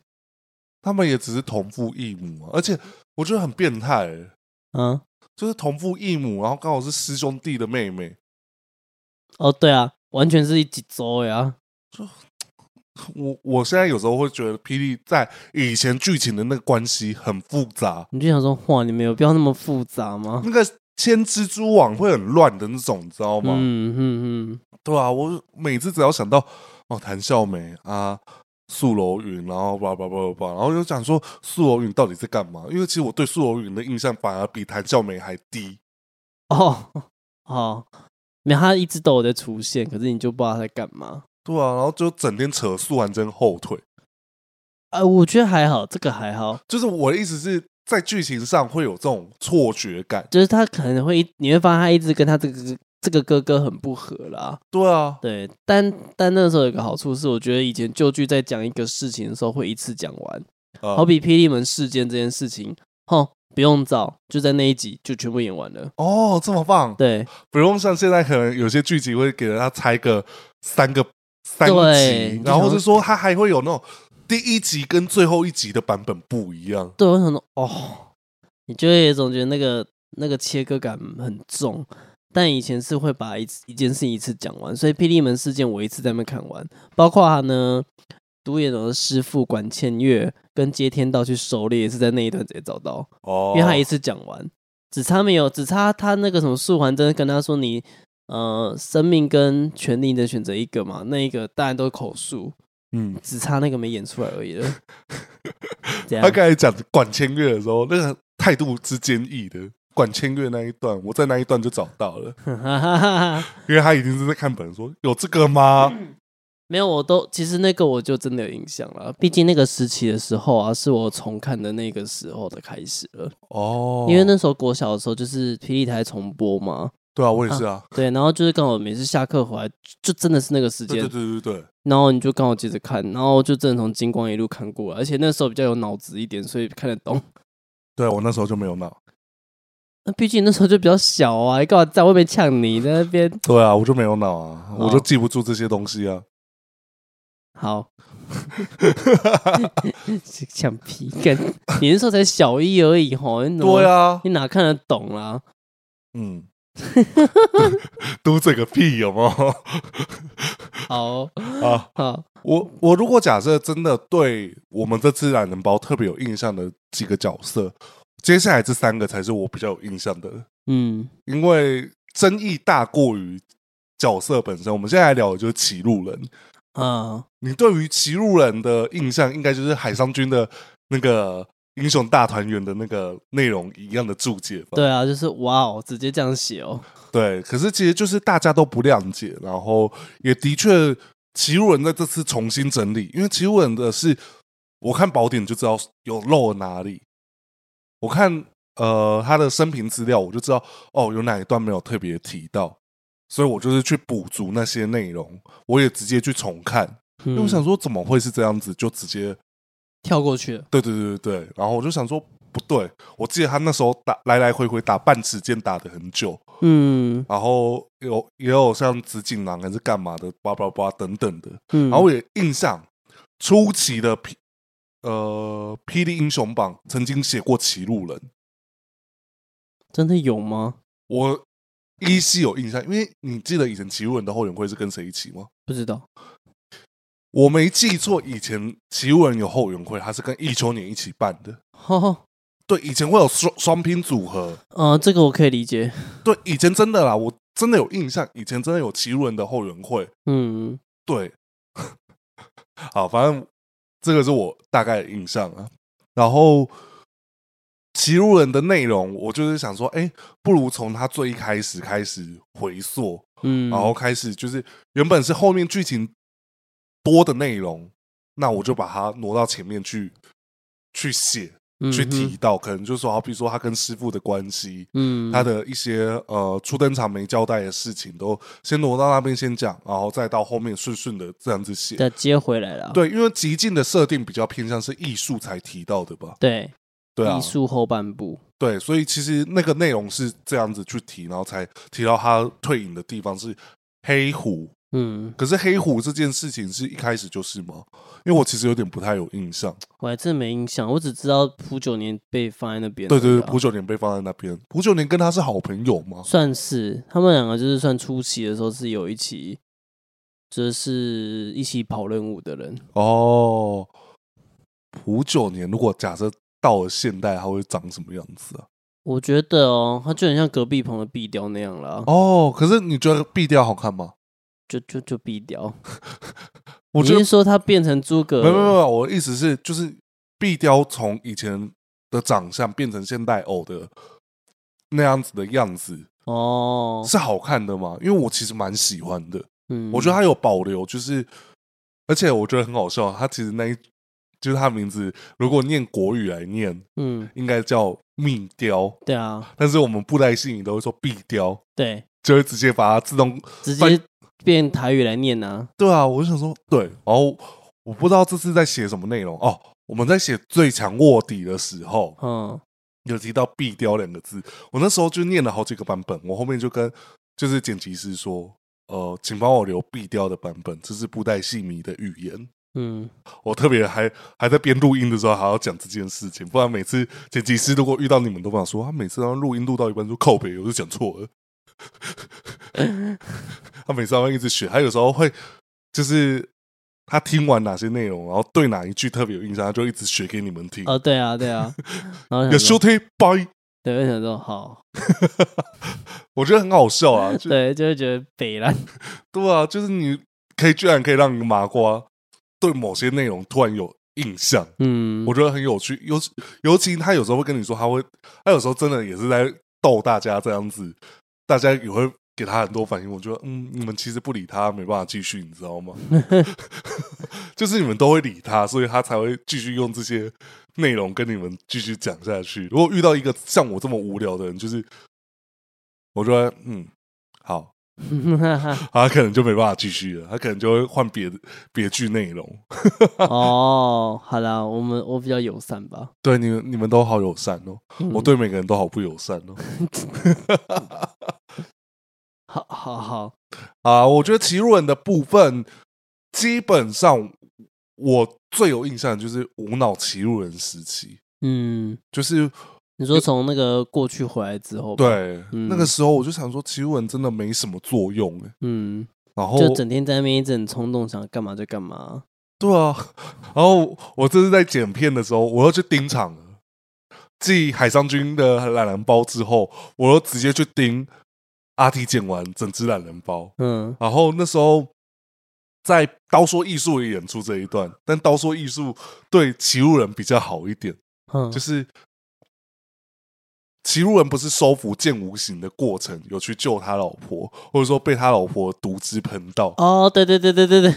他们也只是同父异母啊，而且我觉得很变态。嗯，就是同父异母，然后刚好是师兄弟的妹妹。哦，对啊。完全是一几周呀！就我我现在有时候会觉得，霹雳在以前剧情的那个关系很复杂。你就想说，哇，你们有必要那么复杂吗？那个牵蜘蛛网会很乱的那种，你知道吗？嗯嗯嗯，对啊，我每次只要想到哦，谭笑梅啊，素楼云，然后叭叭叭叭叭，然后就讲说素楼云到底在干嘛？因为其实我对素楼云的印象反而比谭笑梅还低。哦哦。没有，他一直都有在出现，可是你就不知道他在干嘛。对啊，然后就整天扯素还真后腿。呃，我觉得还好，这个还好。就是我的意思是在剧情上会有这种错觉感，就是他可能会，你会发现他一直跟他这个这个哥哥很不合啦。对啊，对，但但那个时候有个好处是，我觉得以前旧剧在讲一个事情的时候会一次讲完，嗯、好比霹雳门事件这件事情，吼。不用找，就在那一集就全部演完了。哦，这么棒！对，不用像现在可能有些剧集会给人家拆个三个三集，然后是说他还会有那种第一集跟最后一集的版本不一样。对，我想说，哦，你就会总觉得那个那个切割感很重。但以前是会把一一件事情一次讲完，所以《霹雳门事件》我一次在那边看完，包括他呢。独眼龙的师傅管千月跟接天道去狩猎，也是在那一段直接找到哦，因为他一次讲完，只差没有，只差他那个什么素还真的跟他说你呃生命跟权力的选择一个嘛，那一个当然都是口述，嗯，只差那个没演出来而已了。他刚才讲管千月的时候，那个态度之坚毅的管千月那一段，我在那一段就找到了，因为他已经是在看本说有这个吗？没有，我都其实那个我就真的有印象了。毕竟那个时期的时候啊，是我重看的那个时候的开始了。哦，因为那时候国小的时候就是霹雳台重播嘛。对啊，我也是啊。啊对，然后就是刚好每次下课回来，就真的是那个时间。对对对对对。然后你就刚好接着看，然后就真的从金光一路看过来，而且那时候比较有脑子一点，所以看得懂。对，我那时候就没有脑。那毕竟那时候就比较小啊，你干嘛在外面呛你在那边？对啊，我就没有脑啊，我就记不住这些东西啊。好，橡皮跟你那时候才小一而已吼，对啊，你哪看得懂啊？嗯，读这个屁有没有？好啊 好，我我如果假设真的对我们这次懒人包特别有印象的几个角色，接下来这三个才是我比较有印象的。嗯，因为争议大过于角色本身，我们现在来聊的就是歧路人。嗯，你对于歧路人的印象，应该就是海商君的那个英雄大团圆的那个内容一样的注解吧？对啊，就是哇哦，直接这样写哦。对，可是其实就是大家都不谅解，然后也的确歧路人在这次重新整理，因为歧路人的是我看宝典就知道有漏哪里，我看呃他的生平资料我就知道哦有哪一段没有特别提到。所以我就是去补足那些内容，我也直接去重看，嗯、因为我想说怎么会是这样子，就直接跳过去了。对对对对，然后我就想说不对，我记得他那时候打来来回回打半尺剑打的很久，嗯，然后有也有像紫锦囊还是干嘛的，叭叭叭等等的，嗯，然后我也印象初期的霹呃霹雳英雄榜曾经写过歧路人，真的有吗？我。依稀有印象，因为你记得以前歧路人的后援会是跟谁一起吗？不知道，我没记错，以前歧路人有后援会，他是跟忆秋年一起办的。哦，对，以前会有双双拼组合。呃，这个我可以理解。对，以前真的啦，我真的有印象，以前真的有骑路人的后援会。嗯，对。好，反正这个是我大概的印象啊。然后奇路人的内容，我就是想说，哎，不如从他最一开始开始回溯，嗯，然后开始就是原本是后面剧情多的内容，那我就把它挪到前面去去写。去提到，可能就是说，好，比如说他跟师傅的关系，嗯，他的一些呃初登场没交代的事情，都先挪到那边先讲，然后再到后面顺顺的这样子写，再接回来了。对，因为极尽的设定比较偏向是艺术才提到的吧？对，对啊，艺术后半部，对，所以其实那个内容是这样子去提，然后才提到他退隐的地方是黑虎。嗯，可是黑虎这件事情是一开始就是吗？因为我其实有点不太有印象，我还真没印象，我只知道蒲九年被放在那边。对对对，蒲九年被放在那边，蒲九年跟他是好朋友吗？算是，他们两个就是算初期的时候是有一起，就是一起跑任务的人。哦，蒲九年如果假设到了现代，他会长什么样子啊？我觉得哦，他就很像隔壁棚的壁雕那样了。哦，可是你觉得壁雕好看吗？就就就壁雕，我觉得说他变成诸葛，没有没有没有，我的意思是，就是壁雕从以前的长相变成现代偶的那样子的样子哦，是好看的吗？因为我其实蛮喜欢的，嗯，我觉得他有保留，就是而且我觉得很好笑，他其实那一就是他名字，如果念国语来念，嗯，应该叫密雕，对啊，但是我们布袋戏你都会说壁雕，对，就会直接把它自动直接。变台语来念呢、啊？对啊，我就想说，对，然后我不知道这次在写什么内容哦。我们在写最强卧底的时候，嗯，有提到“壁雕”两个字，我那时候就念了好几个版本。我后面就跟就是剪辑师说，呃，请帮我留“壁雕”的版本，这是布袋戏迷的语言。嗯，我特别还还在边录音的时候还要讲这件事情，不然每次剪辑师如果遇到你们都不想说，他每次让录音录到一半就靠北，我就讲错了。他每次都会一直学，他有时候会就是他听完哪些内容，然后对哪一句特别有印象，他就一直学给你们听。哦，对啊，对啊。然后有收听拜，对，我想说好，我觉得很好笑啊。对，就会觉得北烂。对啊，就是你可以居然可以让你麻瓜对某些内容突然有印象，嗯，我觉得很有趣。尤尤其他有时候会跟你说，他会，他有时候真的也是在逗大家这样子。大家也会给他很多反应，我觉得，嗯，你们其实不理他，没办法继续，你知道吗？就是你们都会理他，所以他才会继续用这些内容跟你们继续讲下去。如果遇到一个像我这么无聊的人，就是我觉得，嗯，好，他可能就没办法继续了，他可能就会换别的别句内容。哦，好啦，我们我比较友善吧？对，你们你们都好友善哦，嗯、我对每个人都好不友善哦。好好好 啊！我觉得奇路人的部分，基本上我最有印象的就是无脑奇路人时期。嗯，就是你说从那个过去回来之后，对，嗯、那个时候我就想说，奇路人真的没什么作用哎。嗯，然后就整天在那边一直很冲动，想干嘛就干嘛。对啊，然后我这是在剪片的时候，我要去盯场。继海上军的懒人包之后，我又直接去盯阿 T 剪完整只懒人包。嗯，然后那时候在刀说艺术也演出这一段，但刀说艺术对骑路人比较好一点。嗯，就是骑路人不是收服剑无形的过程，有去救他老婆，或者说被他老婆毒汁喷到。哦，对对对对对对。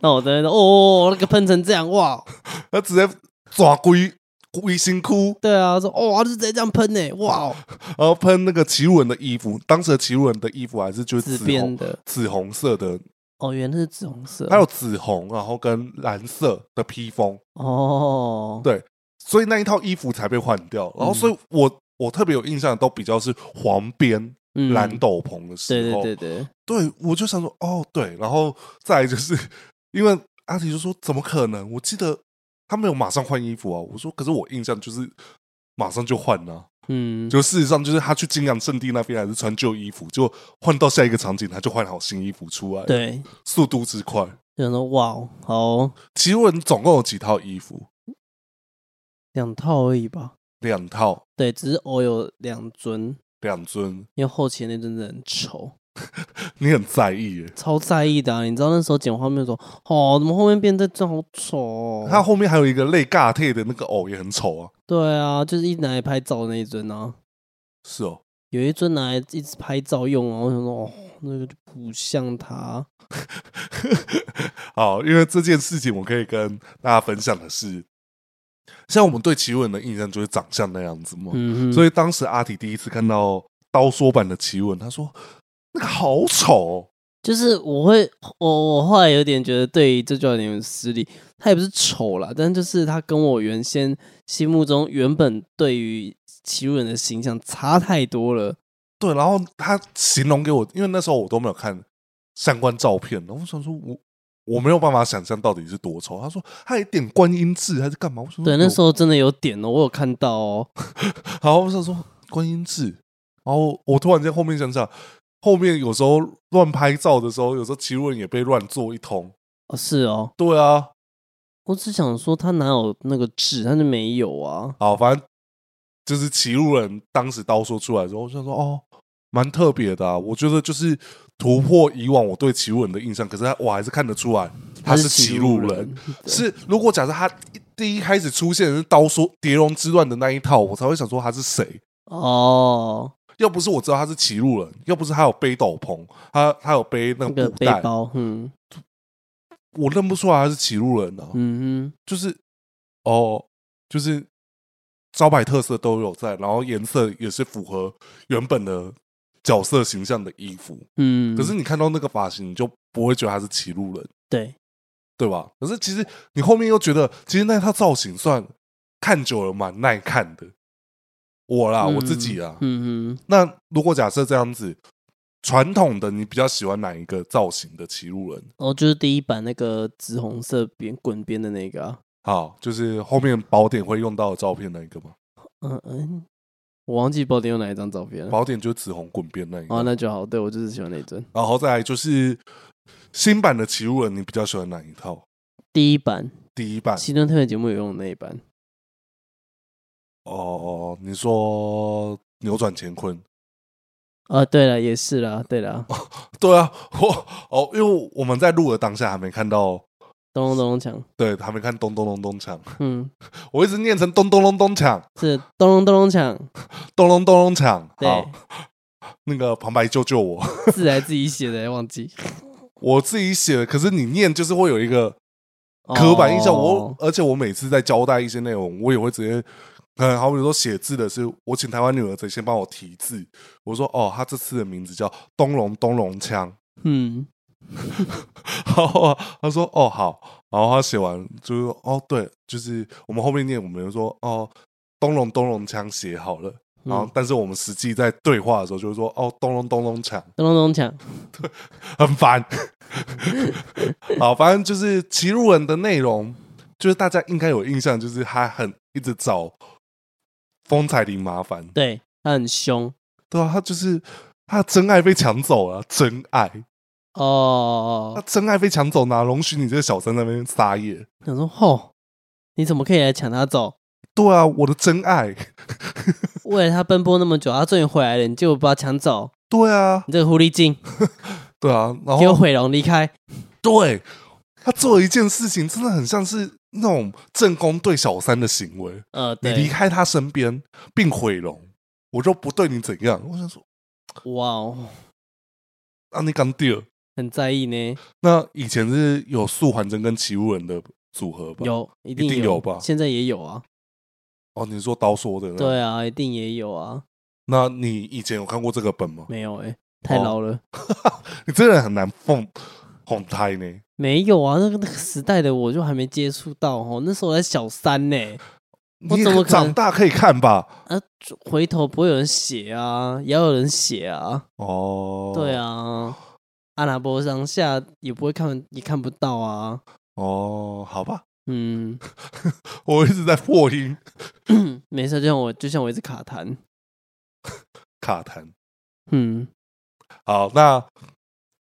那我在那哦，那个喷成这样哇，他直接抓龟。微辛苦，对啊，说哇，就是直接这样喷呢，哇！然后喷那个骑路人的衣服，当时的骑路人的衣服还是就是紫红的，紫红色的。哦，原来是紫红色，还有紫红，然后跟蓝色的披风。哦，对，所以那一套衣服才被换掉。然后，所以我我特别有印象的都比较是黄边蓝斗篷的时候。对对对对，对我就想说，哦，对，然后再来就是因为阿提就说，怎么可能？我记得。他没有马上换衣服啊！我说，可是我印象就是马上就换了。嗯，就事实上就是他去金阳圣地那边还是穿旧衣服，就换到下一个场景他就换好新衣服出来。对，速度之快。有人说哇，好。其实我总共有几套衣服？两套而已吧。两套。对，只是偶有两尊。两尊，因为后期那尊真的很丑。你很在意耶，超在意的、啊。你知道那时候剪画面的时候，哦，怎么后面变得真好丑、哦？他后面还有一个类尬贴的那个偶也很丑啊。对啊，就是一拿来拍照的那一尊啊。是哦，有一尊拿来一直拍照用啊。我想说，哦，那个就不像他。好，因为这件事情我可以跟大家分享的是，像我们对奇文的印象就是长相那样子嘛。嗯哼。所以当时阿提第一次看到刀说版的奇文，他说。那个好丑哦，就是我会我我后来有点觉得对于这就有点失礼，他也不是丑啦，但就是他跟我原先心目中原本对于奇物人的形象差太多了。对，然后他形容给我，因为那时候我都没有看相关照片，然后我想说我我没有办法想象到底是多丑。他说他有点观音痣还是干嘛？我说对，那时候真的有点哦，我有看到哦。好，我想说观音痣，然后我突然间后面想想。后面有时候乱拍照的时候，有时候奇路人也被乱做一通。哦，是哦，对啊，我只想说他哪有那个痣，他就没有啊。好，反正就是奇路人当时刀说出来的时候，我想说哦，蛮特别的啊。我觉得就是突破以往我对奇路人的印象，可是他我还是看得出来他是奇路人。是如果假设他第一开始出现的是刀说蝶龙之乱的那一套，我才会想说他是谁哦。要不是我知道他是歧路人，要不是他有背斗篷，他他有背那个背包，嗯，我认不出来他是歧路人啊。嗯哼，就是哦，就是招牌特色都有在，然后颜色也是符合原本的角色形象的衣服，嗯。可是你看到那个发型，你就不会觉得他是歧路人，对对吧？可是其实你后面又觉得，其实那套造型算看久了蛮耐看的。我啦，嗯、我自己啊，嗯哼。那如果假设这样子，传统的你比较喜欢哪一个造型的骑路人？哦，就是第一版那个紫红色边滚边的那个啊。好，就是后面宝典会用到的照片那一个吗？嗯嗯，我忘记宝典用哪一张照片了。宝典就是紫红滚边那一个。哦，那就好。对，我就是喜欢那一张。然后再来就是新版的骑路人，你比较喜欢哪一套？第一版，第一版。新春特别节目有用的那一版。哦哦，你说扭转乾坤？啊，对了，也是啦，对了，对啊，我哦，因为我们在录的当下还没看到咚咚咚咚锵，对，还没看咚咚咚咚锵，嗯，我一直念成咚咚咚咚锵，是咚咚咚咚锵，咚咚咚咚锵，好，那个旁白救救我，字还自己写的，忘记。我自己写的，可是你念就是会有一个刻板印象，我。而且我每次在交代一些内容，我也会直接。嗯，好，比如说写字的是我请台湾女儿贼先帮我提字，我说哦，她这次的名字叫东龙东龙枪，嗯，好啊，他说哦好，然后他写完就说哦对，就是我们后面念，我们就说哦东龙东龙枪写好了，然后但是我们实际在对话的时候就是说哦东龙东龙枪，东龙东枪，对，很烦，好，反正就是奇路人的内容，就是大家应该有印象，就是他很一直找。风采玲麻烦，对，他很凶，对啊，他就是他的真爱被抢走了，真爱哦，他真爱被抢走，哪容许你这个小三在那边撒野？想说，吼，你怎么可以来抢他走？对啊，我的真爱，为了他奔波那么久，他终于回来了，你就把他抢走？对啊，你这个狐狸精，对啊，然后给我毁容离开。对，他做了一件事情，真的很像是。那种正宫对小三的行为，呃，你离开他身边并毁容，我就不对你怎样。我想说，哇哦，那你刚掉，很在意呢。那以前是有素还真跟奇物人的组合吧？有，一定有，吧？现在也有啊。哦，你说刀说的？对啊，一定也有啊。那你以前有看过这个本吗？没有哎、欸，太老了。哦、你真的很难碰哄胎呢。没有啊，那个那个时代的我就还没接触到哦。那时候我在小三呢，你怎么长大可以看吧？啊，回头不会有人写啊，也要有人写啊。哦，对啊，阿拉伯上下也不会看，也看不到啊。哦，好吧，嗯，我一直在破音，没事，就像我就像我一直卡痰，卡痰，嗯，好，那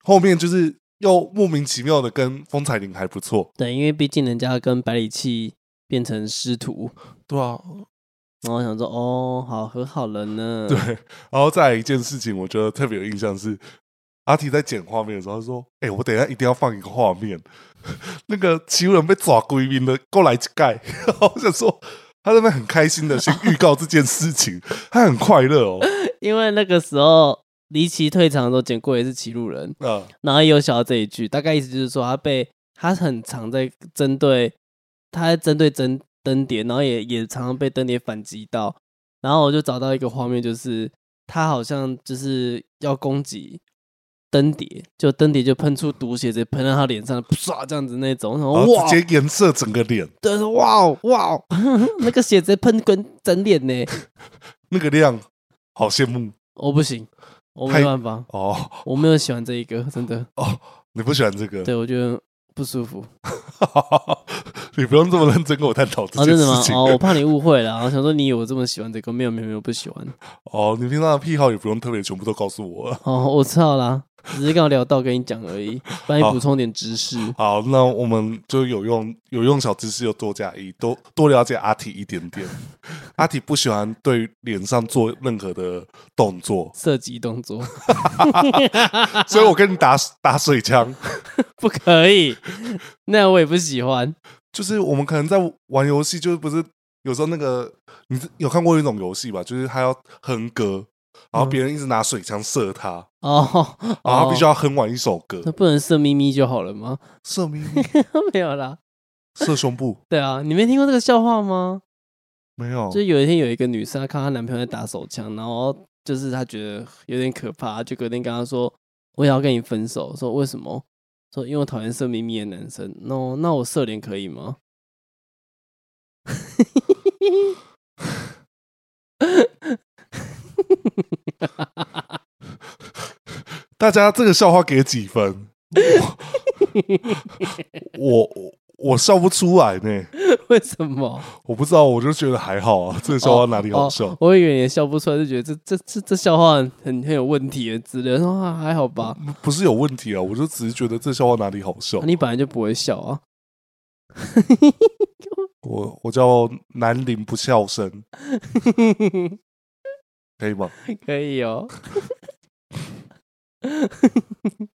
后面就是。又莫名其妙的跟风采玲还不错，对，因为毕竟人家跟百里冀变成师徒，对啊，然后我想说，哦，好和好了呢。对，然后再来一件事情，我觉得特别有印象是，阿提在剪画面的时候，他说：“哎、欸，我等一下一定要放一个画面，那个奇人被抓归兵的过来盖。”然后我想说，他在那边很开心的先预告这件事情，他很快乐哦，因为那个时候离奇退场的时候，剪过也是歧路人，嗯，然后也有想到这一句，大概意思就是说，他被他很常在针对，他在针对针。灯蝶，然后也也常常被灯蝶反击到，然后我就找到一个画面，就是他好像就是要攻击灯蝶，就灯蝶就喷出毒血，直接喷到他脸上，唰这样子那种，然后哇，直接颜色整个脸，对，哇哇，那个血直接喷滚整脸呢，那个量好羡慕，我不行，我没办法哦，我没有喜欢这一个，真的哦，你不喜欢这个，对我觉得不舒服。你不用这么认真跟我探讨这件事情。哦，真的吗？哦，我怕你误会了。我想说你以为我这么喜欢这个，没有，没有，没有不喜欢。哦，你平常的癖好也不用特别全部都告诉我。哦，我知道啦。只是刚好聊到跟你讲而已，帮你补充点知识。好，那我们就有用有用小知识又多加一，多多了解阿体一点点。阿体不喜欢对脸上做任何的动作，射击动作 所以我跟你打打水枪，不可以。那我也不喜欢。就是我们可能在玩游戏，就是不是有时候那个你有看过一种游戏吧？就是他要哼歌。然后别人一直拿水枪射他，哦，然后他必须要哼完一首歌。那不能色咪咪就好了吗？色咪咪 没有啦，射胸部。对啊，你没听过这个笑话吗？没有。就有一天有一个女生，她看她男朋友在打手枪，然后就是她觉得有点可怕，就隔天跟他说：“我也要跟你分手。”说为什么？说因为我讨厌射咪咪的男生。那那我射脸可以吗？大家这个笑话给几分？我我我笑不出来呢。为什么？我不知道，我就觉得还好啊。这个笑话哪里好笑？哦哦、我以为也笑不出来，就觉得这这这这笑话很很有问题的之类的。说啊，还好吧？不是有问题啊，我就只是觉得这笑话哪里好笑。你本来就不会笑啊。我我叫南陵不笑生。可以吗？可以哦。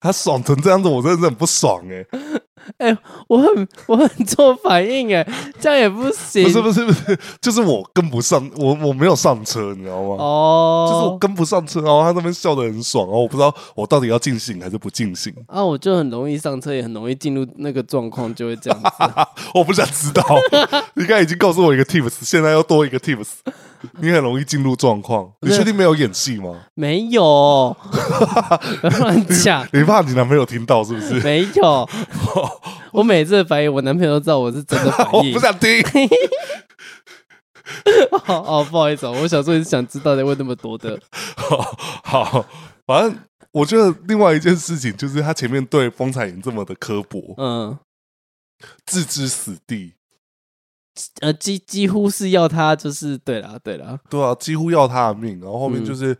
他爽成这样子，我真的是很不爽哎、欸！哎、欸，我很我很做反应哎、欸，这样也不行。不是不是不是，就是我跟不上，我我没有上车，你知道吗？哦，就是我跟不上车，然后他那边笑得很爽，然后我不知道我到底要尽兴还是不尽兴。啊，我就很容易上车，也很容易进入那个状况，就会这样子。我不想知道，你刚才已经告诉我一个 tips，现在又多一个 tips。你很容易进入状况，你确定没有演戏吗？没有，乱讲。你怕你男朋友听到是不是？没有，我每次反应，我男朋友都知道我是真的反应。我不想听。哦哦，不好意思，我小时候也是想知道在问那么多的。好，反正我觉得另外一件事情就是他前面对风采瀅这么的刻薄，嗯，置之死地。呃，几几乎是要他，就是对了，对了，对啊，几乎要他的命。然后后面就是，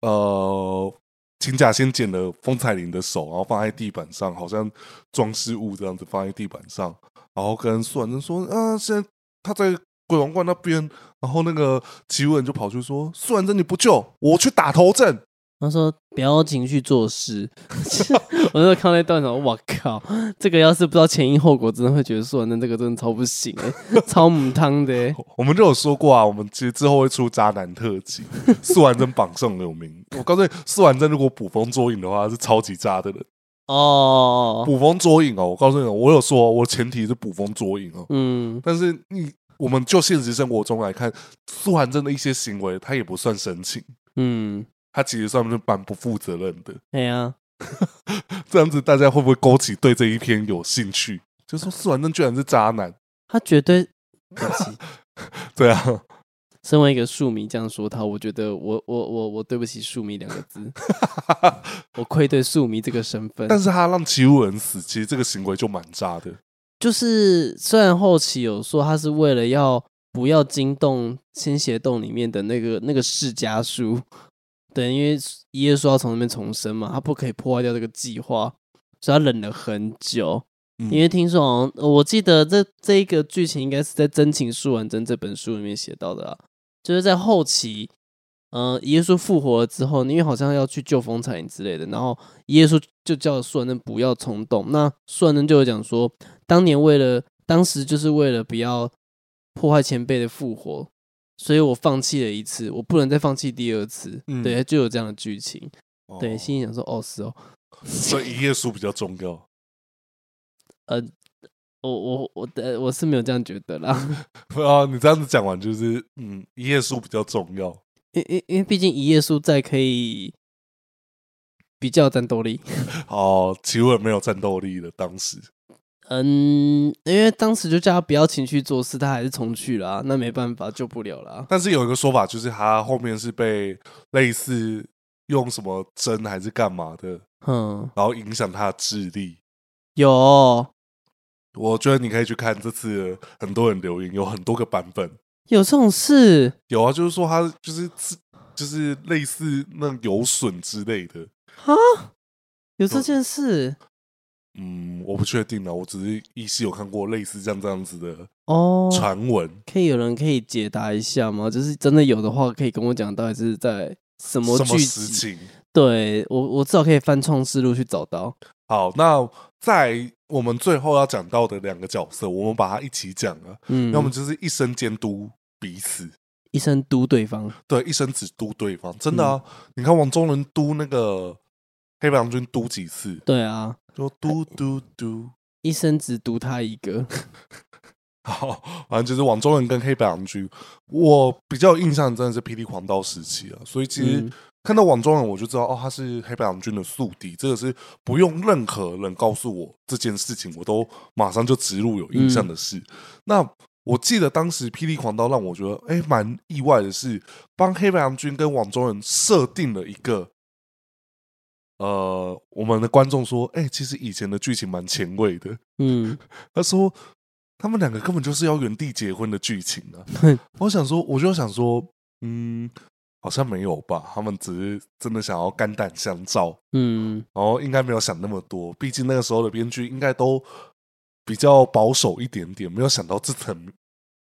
嗯、呃，秦甲先捡了风采瀅的手，然后放在地板上，好像装饰物这样子放在地板上。然后跟素还真说：“啊，现在他在鬼王观那边。”然后那个齐武人就跑去说：“素还真你不救，我去打头阵。”他说：“不要情绪做事。”我那时候看那段我靠，这个要是不知道前因后果，真的会觉得说，那这个真的超不行哎，超母汤的。我们就有说过啊，我们其实之后会出渣男特辑，素还真榜上有名。我告诉你，素还真如果捕风捉影的话，是超级渣的人哦。捕风捉影哦，我告诉你，我有说，我前提是捕风捉影哦。嗯，但是你，我们就现实生活中来看，素还真的一些行为，他也不算深情。嗯。他其实算是蛮不负责任的。对啊，这样子大家会不会勾起对这一篇有兴趣？就说素还真居然是渣男，他绝对可惜。对啊，身为一个庶迷这样说他，我觉得我我我我对不起庶迷两个字，我愧对庶迷这个身份。但是他让齐武人死，其实这个行为就蛮渣的。就是虽然后期有说他是为了要不要惊动千邪洞里面的那个那个世家书。对，因为耶稣要从那边重生嘛，他不可以破坏掉这个计划，所以他忍了很久。嗯、因为听说，我记得这这一个剧情应该是在《真情书完真》这本书里面写到的啊，就是在后期，呃，耶稣复活了之后，因为好像要去救风采之类的，然后耶稣就叫苏完真不要冲动。那苏完真就有讲说，当年为了当时就是为了不要破坏前辈的复活，所以我放弃了一次，我不能再放弃第二次。嗯、对，就有这样的剧情。哦、对，心里想说，哦，是哦，所以一页书比较重要。呃，我我我的我是没有这样觉得啦。啊，你这样子讲完就是，嗯，一页书比较重要，因因因为毕竟一页书在可以比较战斗力。哦，奇文没有战斗力了，当时。嗯，因为当时就叫他不要情绪做事，他还是重去了，那没办法，救不了了。但是有一个说法，就是他后面是被类似用什么针还是干嘛的，嗯，然后影响他的智力。有。我觉得你可以去看这次很多人留言，有很多个版本。有这种事？有啊，就是说他就是就是类似那有损之类的啊，有这件事？嗯，我不确定了，我只是依稀有看过类似这样这样子的哦传闻。可以有人可以解答一下吗？就是真的有的话，可以跟我讲到底是在什么剧情？对我，我至少可以翻创思路去找到。好，那在我们最后要讲到的两个角色，我们把它一起讲了。嗯，那我们就是一生监督彼此，一生督对方。对，一生只督对方，真的啊！嗯、你看王中仁督那个黑白郎君嘟几次？对啊，就嘟嘟嘟，一生只读他一个。好，反正就是王中人跟黑白郎君，我比较有印象真的是霹雳狂刀时期啊，所以其实。嗯看到网中人，我就知道哦，他是黑白郎君的宿敌。这个是不用任何人告诉我这件事情，我都马上就植入有印象的事。嗯、那我记得当时霹雳狂刀让我觉得哎，蛮意外的是，帮黑白郎君跟网中人设定了一个，呃，我们的观众说，哎，其实以前的剧情蛮前卫的。嗯，他说他们两个根本就是要原地结婚的剧情啊。我想说，我就想说，嗯。好像没有吧，他们只是真的想要肝胆相照，嗯，然后应该没有想那么多，毕竟那个时候的编剧应该都比较保守一点点，没有想到这层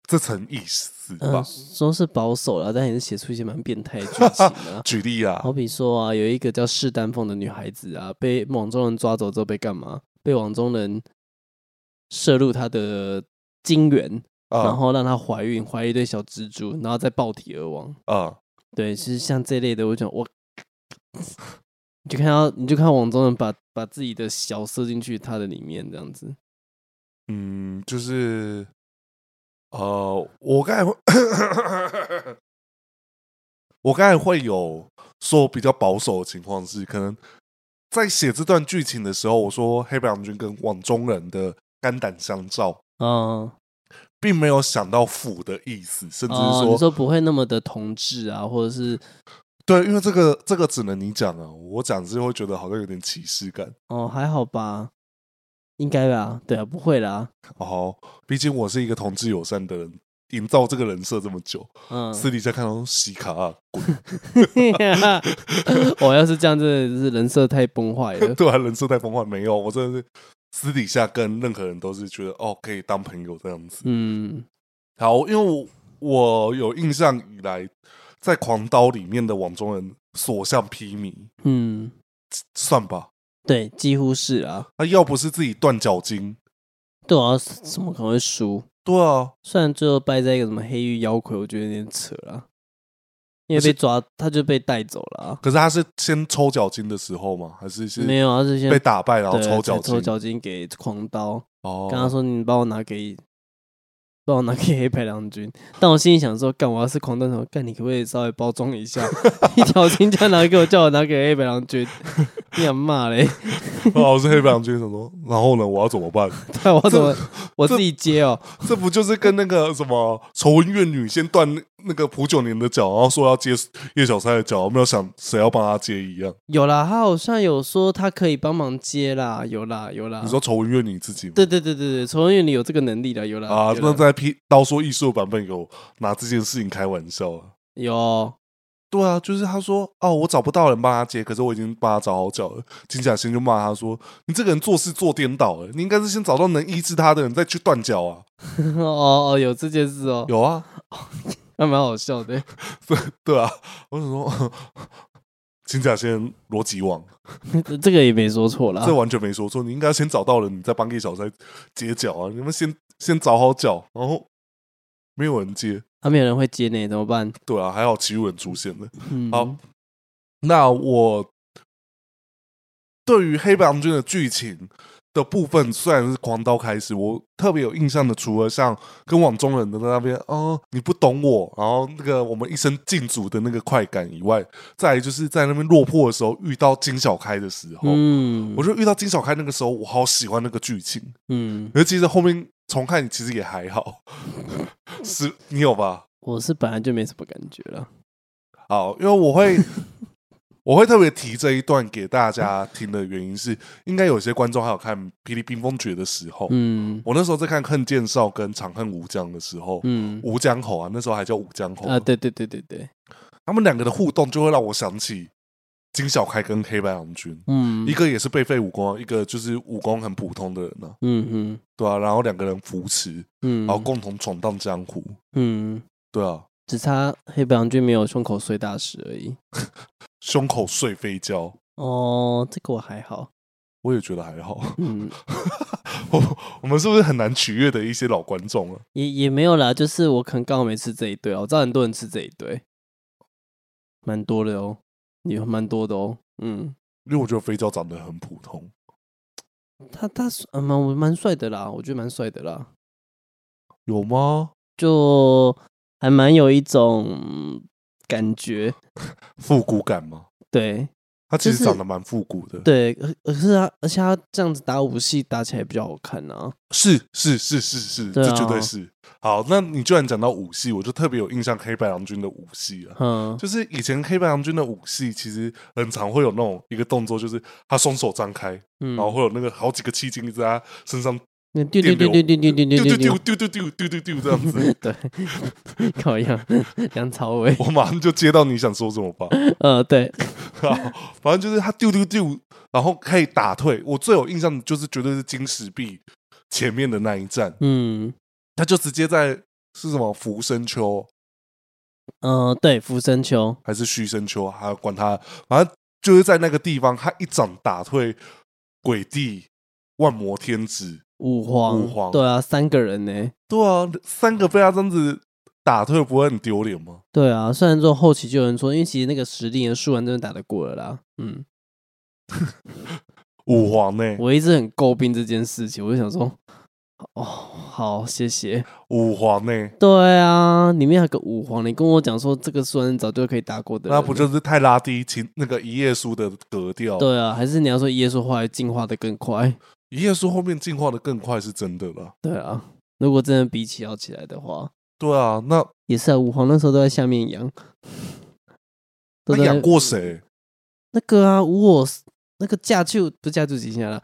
这层意思吧？呃、说是保守了，但也是写出一些蛮变态的剧情啊。举例啊，好比说啊，有一个叫士丹凤的女孩子啊，被网中人抓走之后被干嘛？被网中人射入她的精元，嗯、然后让她怀孕，怀一堆小蜘蛛，然后再爆体而亡啊。嗯对，其实像这类的，我讲我，你就看到，你就看网中人把把自己的小射进去他的里面，这样子。嗯，就是，呃，我刚才会，我刚才会有说比较保守的情况是，可能在写这段剧情的时候，我说黑白郎君跟网中人的肝胆相照，嗯。并没有想到腐的意思，甚至是说、哦、你说不会那么的同志啊，或者是对，因为这个这个只能你讲啊，我讲是会觉得好像有点歧视感。哦，还好吧，应该吧？对啊，不会啦。哦，毕竟我是一个同志友善的人，营造这个人设这么久，嗯，私底下看到西卡啊，滚！我要是这样，真的是人设太崩坏了。对啊，人设太崩坏，没有，我真的是。私底下跟任何人都是觉得哦，可以当朋友这样子。嗯，好，因为我我有印象以来，在《狂刀》里面的网中人所向披靡。嗯，算吧。对，几乎是啊。他要不是自己断脚筋，对啊，怎么可能会输？对啊，虽然最后败在一个什么黑玉妖魁，我觉得有点扯了。因为被抓，他就被带走了、啊。可是他是先抽脚筋的时候吗？还是是没有？他是先被打败，然后抽脚筋，抽脚筋给狂刀。哦，跟他说：“你帮我拿给。”帮我拿给黑白郎君，但我心里想说，干我要是狂刀手，干你可不可以稍微包装一下？一条金这样拿给我，叫我拿给黑白郎君，你想骂嘞？我 是黑白郎君，什么？然后呢？我要怎么办？对，我怎么？我自己接哦。这不就是跟那个什么仇文怨女先断那个蒲九年的脚，然后说要接叶小钗的脚，我没有想谁要帮他接一样。有啦，他好像有说他可以帮忙接啦，有啦，有啦。你说仇文怨女自己吗？对对对对对，仇文怨女有这个能力的，有啦。啊，那在 P。刀说艺术版本有拿这件事情开玩笑啊？有，对啊，就是他说哦，我找不到人帮他接，可是我已经帮他找好脚了。金甲仙就骂他说：“你这个人做事做颠倒了，你应该是先找到能医治他的人，再去断脚啊。”哦哦，有这件事哦，有啊，还蛮好笑的。对对啊，我想说金甲仙逻辑网，这个也没说错啦，这完全没说错。你应该先找到人，你再帮叶小三接脚啊。你们先先找好脚，然后没有人接。他没有人会接呢怎么办？对啊，还好奇物人出现了。嗯、好，那我对于黑白郎君的剧情的部分，虽然是狂刀开始，我特别有印象的，除了像跟网中人的那边，哦，你不懂我，然后那个我们一生敬主的那个快感以外，再来就是在那边落魄的时候遇到金小开的时候，嗯，我就遇到金小开那个时候，我好喜欢那个剧情，嗯，而其实后面。重看其实也还好，是你有吧？我是本来就没什么感觉了。好，因为我会我会特别提这一段给大家听的原因是，应该有些观众还有看《霹雳兵烽决》的时候，嗯，我那时候在看《恨剑少》跟《长恨无疆》的时候，嗯，吴江侯啊，那时候还叫吴江侯啊，对对对对对，他们两个的互动就会让我想起。金小开跟黑白郎君，嗯，一个也是被废武功，一个就是武功很普通的人呢，嗯嗯，对啊，然后两个人扶持，嗯，然后共同闯荡江湖，嗯，对啊，只差黑白郎君没有胸口碎大石而已，胸口碎飞胶，哦，这个我还好，我也觉得还好，嗯，我我们是不是很难取悦的一些老观众啊？也也没有啦，就是我可能刚好没吃这一堆，我知道很多人吃这一堆，蛮多的哦。也蛮多的哦，嗯，因为我觉得飞胶长得很普通，他他嗯蛮蛮帅的啦，我觉得蛮帅的啦，有吗？就还蛮有一种感觉，复古感吗？对。他其实长得蛮复古的，对，可是他，而且他这样子打武戏打起来比较好看啊。是是是是是，这绝对是。好，那你居然讲到武戏，我就特别有印象黑白郎君的武戏啊。嗯，就是以前黑白郎君的武戏，其实很常会有那种一个动作，就是他双手张开，嗯然后会有那个好几个气劲在他身上。丢丢丢丢丢丢丢丢丢丢丢丢丢丢丢丢这样子，对，好样梁朝伟，我马上就接到你想说什么吧。呃，对，好，反正就是他丢丢丢，然后可以打退。我最有印象的就是绝对是金石壁前面的那一战，嗯，他就直接在是什么浮生丘，嗯，对，浮生丘还是虚生丘，还要管他，反正就是在那个地方，他一掌打退鬼帝万魔天子。五皇，五皇，对啊，三个人呢？对啊，三个被他这样子打退，不会很丢脸吗？对啊，虽然说后期就有人说，因为其实那个实力，树人真的打得过了啦。嗯，五皇呢？我一直很诟病这件事情，我就想说，哦，好，谢谢五皇呢？对啊，里面还有个五皇，你跟我讲说这个树人早就可以打过的，那不就是太拉低情那个一页书的格调？对啊，还是你要说一页书后来进化的更快？一页书后面进化的更快是真的啦。对啊，如果真的比起要起来的话，对啊，那也是啊。武皇那时候都在下面养，他养过谁？那个啊，武我那个架秋不是架秋几下了？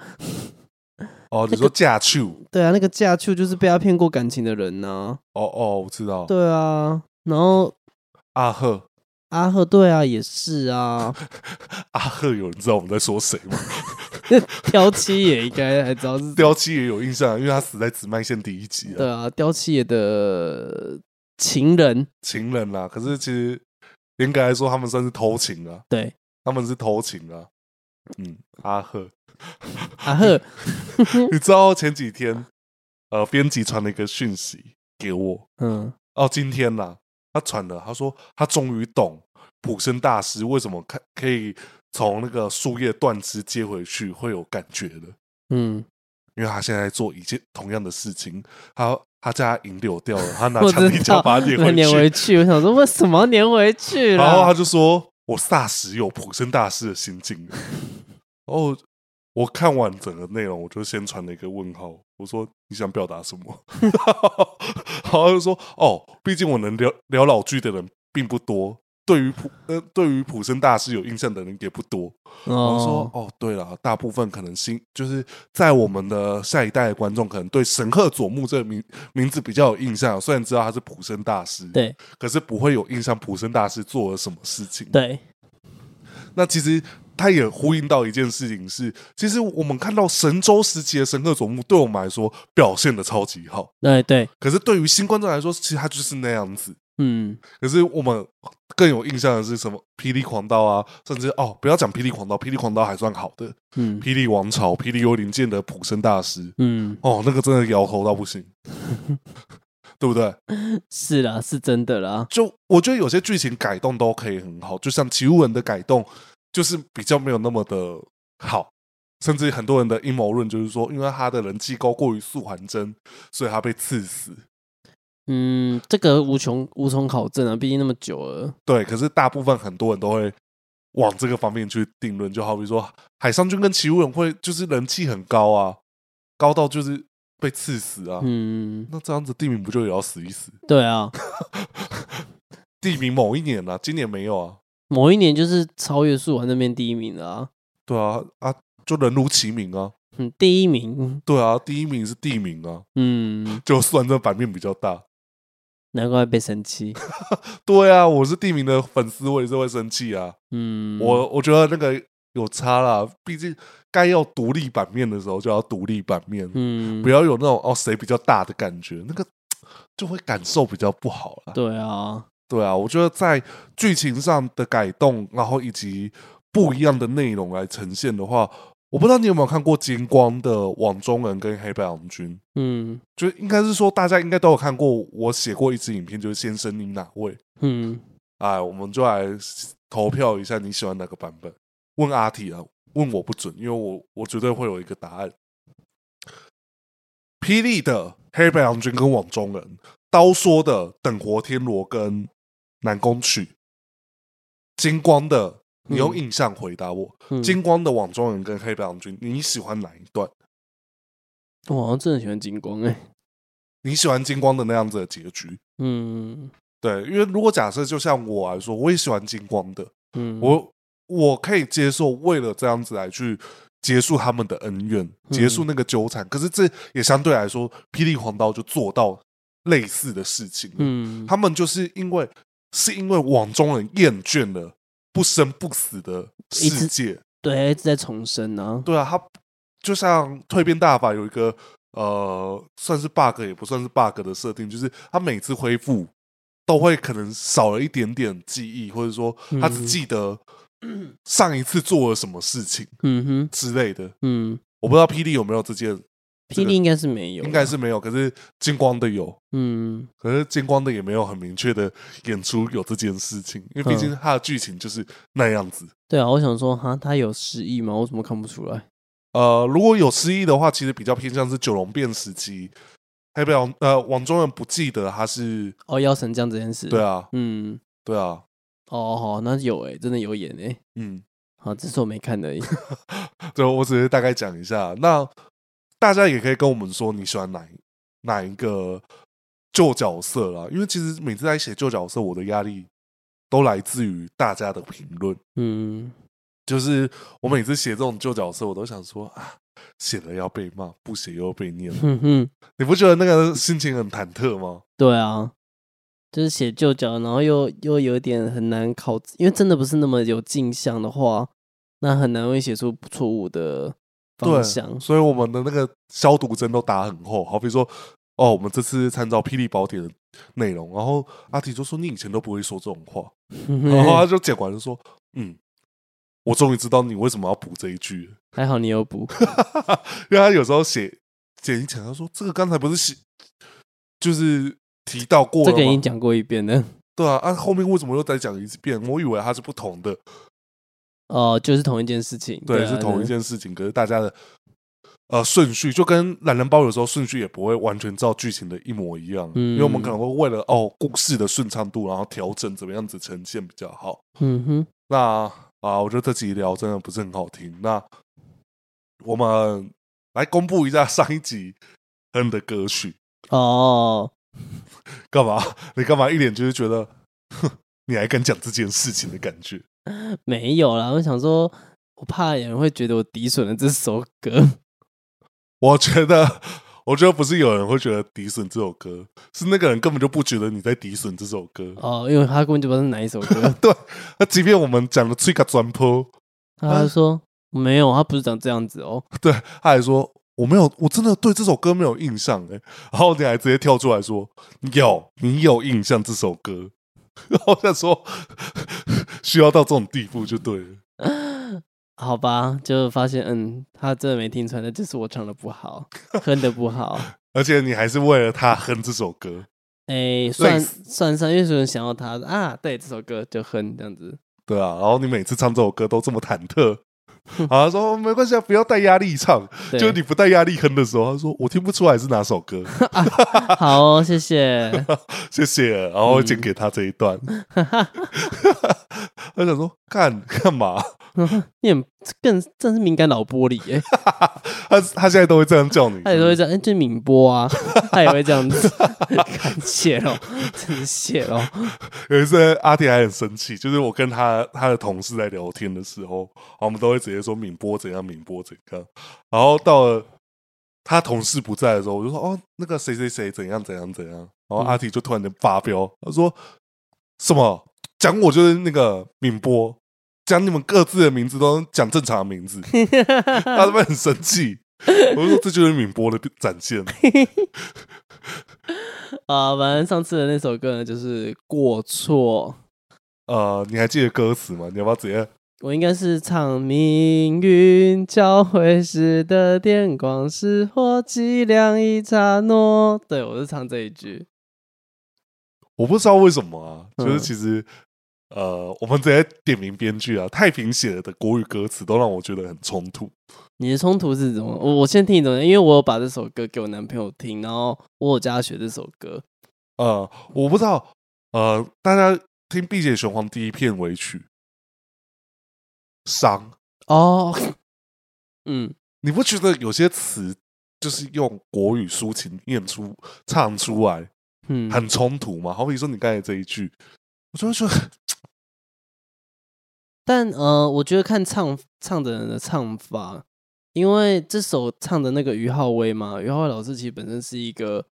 哦，你说架秋？对啊，那个架秋就是被他骗过感情的人呢。哦哦，我知道。对啊，然后阿赫，阿赫，对啊，也是啊。阿赫，有人知道我们在说谁吗？刁七爷应该还知道是雕七爷有印象，因为他死在紫麦线第一集啊。对啊，雕七爷的情人，情人啦。可是其实严格来说，他们算是偷情啊。对，他们是偷情啊。嗯，阿赫，阿赫，你知道前几天呃，编辑传了一个讯息给我。嗯，哦，今天呐，他传了，他说他终于懂普生大师为什么看可以。从那个树叶断枝接回去会有感觉的，嗯，因为他现在做一件同样的事情，他他家银流掉了，他拿橡皮胶把它粘回，回去。我想说为什么要粘回去？然后他就说：“我霎时有普生大师的心境。”然后我看完整个内容，我就先传了一个问号。我说：“你想表达什么？” 然后他就说：“哦，毕竟我能聊聊老剧的人并不多。”对于普呃对于普生大师有印象的人也不多。我、哦、说哦，对了，大部分可能新就是在我们的下一代的观众，可能对神鹤佐木这个名名字比较有印象，虽然知道他是普生大师，对，可是不会有印象普生大师做了什么事情。对，那其实。他也呼应到一件事情是，其实我们看到神州时期的神鹤佐木，对我们来说表现的超级好。对对。可是对于新观众来说，其实他就是那样子。嗯。可是我们更有印象的是什么？霹雳狂刀啊，甚至哦，不要讲霹雳狂刀，霹雳狂刀还算好的。嗯。霹雳王朝、霹雳幽灵剑的普生大师。嗯。哦，那个真的摇头到不行，对不对？是啦，是真的啦。就我觉得有些剧情改动都可以很好，就像奇物人的改动。就是比较没有那么的好，甚至很多人的阴谋论就是说，因为他的人气高过于素还真，所以他被刺死。嗯，这个无穷无从考证啊，毕竟那么久了。对，可是大部分很多人都会往这个方面去定论，就好比说海上君跟齐武勇会就是人气很高啊，高到就是被刺死啊。嗯，那这样子地名不就也要死一死？对啊，地名某一年啊，今年没有啊。某一年就是超越素还那边第一名的啊，对啊啊，就人如其名啊，嗯，第一名，对啊，第一名是地名啊，嗯，就算这版面比较大，难怪被生气，对啊，我是地名的粉丝，我也是会生气啊，嗯，我我觉得那个有差啦，毕竟该要独立版面的时候就要独立版面，嗯，不要有那种哦谁比较大的感觉，那个 就会感受比较不好了，对啊。对啊，我觉得在剧情上的改动，然后以及不一样的内容来呈现的话，我不知道你有没有看过金光的网中人跟黑白郎君？嗯，就应该是说大家应该都有看过，我写过一支影片，就是先生你哪位？嗯，哎，我们就来投票一下你喜欢哪个版本？问阿体啊，问我不准，因为我我绝对会有一个答案。霹雳的黑白郎君跟网中人，刀说的等活天罗跟。南宫曲，金光的，你用印象回答我。金光的网中人跟黑白郎君，你喜欢哪一段？我好像真的喜欢金光哎、欸。你喜欢金光的那样子的结局？嗯，对，因为如果假设就像我来说，我也喜欢金光的。嗯，我我可以接受为了这样子来去结束他们的恩怨，结束那个纠缠。嗯、可是这也相对来说，霹雳狂刀就做到类似的事情。嗯，他们就是因为。是因为网中人厌倦了不生不死的世界，对，一直在重生呢、啊。对啊，他就像蜕变大法有一个呃，算是 bug 也不算是 bug 的设定，就是他每次恢复都会可能少了一点点记忆，或者说他只记得上一次做了什么事情，嗯哼之类的。嗯，我不知道霹雳有没有这件。霹雳应该是没有，应该是没有。可是金光的有，嗯，可是金光的也没有很明确的演出有这件事情，因为毕竟他的剧情就是那样子。对啊，我想说，哈，他有失忆吗？我怎么看不出来？呃，如果有失忆的话，其实比较偏向是九龙变时期，黑白郎呃，网中人不记得他是哦，妖神将这件事。对啊，嗯，对啊。哦，好，那有诶、欸，真的有演诶、欸。嗯，好，只是我没看而已。对，我只是大概讲一下那。大家也可以跟我们说你喜欢哪一哪一个旧角色啦，因为其实每次在写旧角色，我的压力都来自于大家的评论。嗯，就是我每次写这种旧角色，我都想说啊，写了要被骂，不写又要被念。哼哼，你不觉得那个心情很忐忑吗？对啊，就是写旧角，然后又又有点很难考，因为真的不是那么有镜像的话，那很难会写出错误的。对，所以我们的那个消毒针都打很厚。好比说，哦，我们这次参照《霹雳宝典》的内容，然后阿提就说：“你以前都不会说这种话。”然后他就剪完就说：“嗯，我终于知道你为什么要补这一句。还好你有补，因为他有时候写剪一剪，他说：‘这个刚才不是写，就是提到过了，这个已经讲过一遍了。’对啊，啊，后面为什么又再讲一遍？我以为他是不同的。”哦，就是同一件事情，对，是同一件事情。可是大家的呃顺序，就跟懒人包有时候顺序也不会完全照剧情的一模一样，因为我们可能会为了哦故事的顺畅度，然后调整怎么样子呈现比较好。嗯哼，那啊，我觉得这集聊真的不是很好听。那我们来公布一下上一集哼的歌曲。哦，干嘛？你干嘛一脸就是觉得？哼你还敢讲这件事情的感觉？没有啦，我想说，我怕有人会觉得我抵损了这首歌。我觉得，我觉得不是有人会觉得抵损这首歌，是那个人根本就不觉得你在抵损这首歌哦，因为他根本就不知道是哪一首歌。对，那即便我们讲的最个专坡，他还说没有，他不是长这样子哦。对，他还说我没有，我真的对这首歌没有印象哎。然后你还直接跳出来说有，你有印象这首歌。然后再说，需要到这种地步就对了。好吧，就发现，嗯，他真的没听出来，那就是我唱的不好，哼的不好。而且你还是为了他哼这首歌。哎、欸，算算上，因为有人想要他啊，对，这首歌就哼这样子。对啊，然后你每次唱这首歌都这么忐忑。啊，他说没关系啊，不要带压力唱。就是你不带压力哼的时候，他说我听不出来是哪首歌。啊、好、哦，谢谢，谢谢。然后剪给他这一段。嗯、他想说干干嘛？你更真是敏感脑玻璃耶、欸！他他现在都会这样叫你他也都会这样，哎、欸，就敏波啊，他也会这样子。感谢喽，真谢喽。有一次阿铁还很生气，就是我跟他他的同事在聊天的时候，我们都会直接说敏波怎样，敏波怎样。然后到了他同事不在的时候，我就说哦，那个谁谁谁怎样怎样怎样。然后阿铁就突然间发飙，他说什么讲我就是那个敏波。讲你们各自的名字都讲正常的名字，他是不是很生气？我说这就是敏波的展现。啊，反正上次的那首歌呢，就是过错。呃，你还记得歌词吗？你要不要直接？我应该是唱命运交汇时的电光石火，剂量一刹那。对，我是唱这一句。我不知道为什么啊，就是其实。嗯呃，我们直接点名编剧啊！太平写的国语歌词都让我觉得很冲突。你的冲突是什么？我我先听你的，因为我有把这首歌给我男朋友听，然后我有教他学这首歌。呃，我不知道，呃，大家听《碧血雄黄》第一片尾曲《伤》哦，嗯，你不觉得有些词就是用国语抒情念出、唱出来，嗯，很冲突吗？好比说你刚才这一句，我就会觉得。但呃，我觉得看唱唱的人的唱法，因为这首唱的那个于浩威嘛，于浩威老师其实本身是一个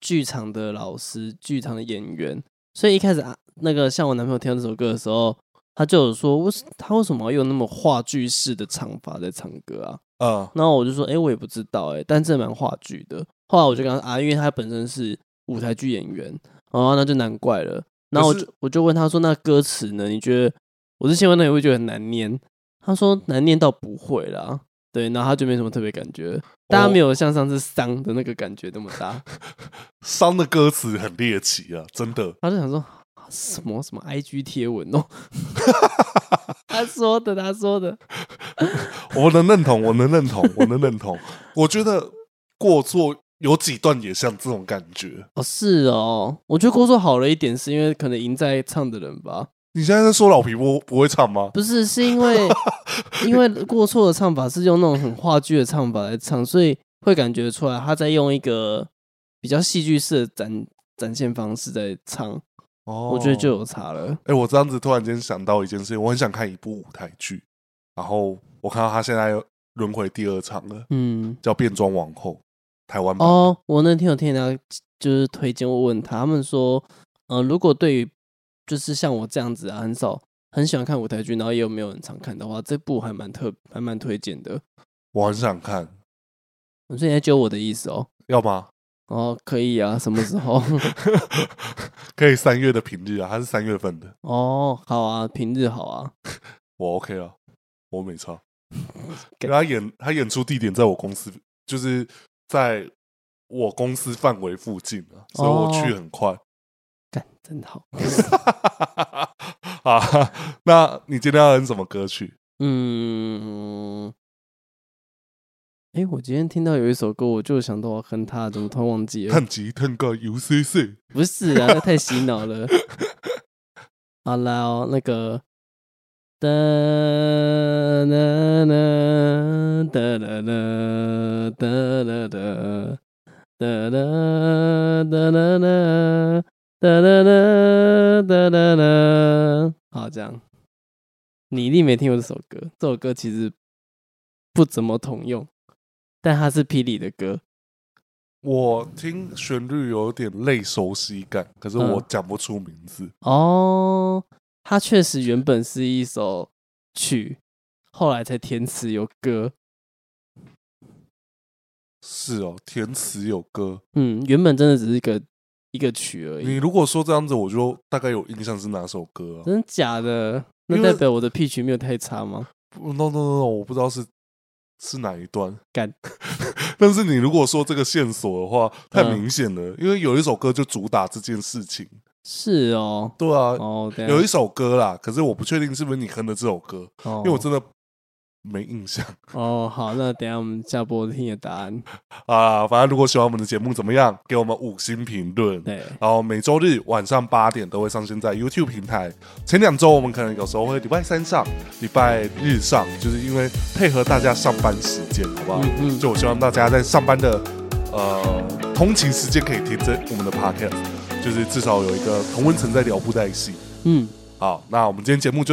剧场的老师，剧场的演员，所以一开始啊，那个像我男朋友听到这首歌的时候，他就有说，为他为什么要用那么话剧式的唱法在唱歌啊？啊，然后我就说，哎、欸，我也不知道、欸，哎，但这蛮话剧的。后来我就跟他啊，因为他本身是舞台剧演员，哦，那就难怪了。然后我就我就问他说，那歌词呢？你觉得？我是希望那也会觉得很难念，他说难念倒不会啦，对，然后他就没什么特别感觉，大家没有像上次伤的那个感觉那么大。伤的歌词很猎奇啊，真的。他就想说什么什么 IG 贴文哦，他说的，他说的，我能认同，我能认同，我能认同。我觉得过错有几段也像这种感觉哦，是哦，我觉得过错好了一点，是因为可能赢在唱的人吧。你现在在说老皮不不会唱吗？不是，是因为 因为过错的唱法是用那种很话剧的唱法来唱，所以会感觉出来他在用一个比较戏剧式的展展现方式在唱。哦，我觉得就有差了。哎、欸，我这样子突然间想到一件事情，我很想看一部舞台剧，然后我看到他现在轮回第二场了，嗯，叫《变装王后》，台湾版。哦，我那天有听人家就是推荐，我问他，他们说，呃，如果对于就是像我这样子啊，很少很喜欢看舞台剧，然后也有没有人常看的话，这部还蛮特，还蛮推荐的。我很想看，你现在揪我的意思哦？要吗？哦，可以啊，什么时候？可以三月的平日啊，还是三月份的？哦，好啊，平日好啊，我 OK 啊，我没差。给他演，他演出地点在我公司，就是在我公司范围附近啊，所以我去很快。干，真好。啊，那你今天要哼什么歌曲？嗯，哎、我今天听到有一首歌，我就想到我哼它，怎么突然忘记了？探吉探个 U C C，不是啊，那太洗脑了。好啦、那个。哒啦啦哒啦啦哒啦啦哒啦哒啦啦。哒哒哒哒哒哒，好，这样。你一定没听过这首歌，这首歌其实不怎么通用，但它是霹雳的歌。我听旋律有点类熟悉感，可是我讲不出名字。嗯、哦，它确实原本是一首曲，后来才填词有歌。是哦，填词有歌。嗯，原本真的只是一个一个曲而已。你如果说这样子，我就大概有印象是哪首歌啊？真的假的？那代表我的 pitch 没有太差吗？No No No No，我不知道是是哪一段。干，但是你如果说这个线索的话，太明显了，嗯，因为有一首歌就主打这件事情。是哦，对啊，哦，有一首歌啦，可是我不确定是不是你哼的这首歌，哦，因为我真的。没印象哦，好，那等下我们下播听的答案 啊。反正如果喜欢我们的节目，怎么样？给我们五星评论。对，然后每周日晚上八点都会上线在 YouTube 平台。前两周我们可能有时候会礼拜三上，礼拜日上，就是因为配合大家上班时间，好不好？嗯嗯。就我希望大家在上班的呃通勤时间可以听着我们的 Podcast，就是至少有一个同温层在聊布袋戏。嗯，好，那我们今天节目就。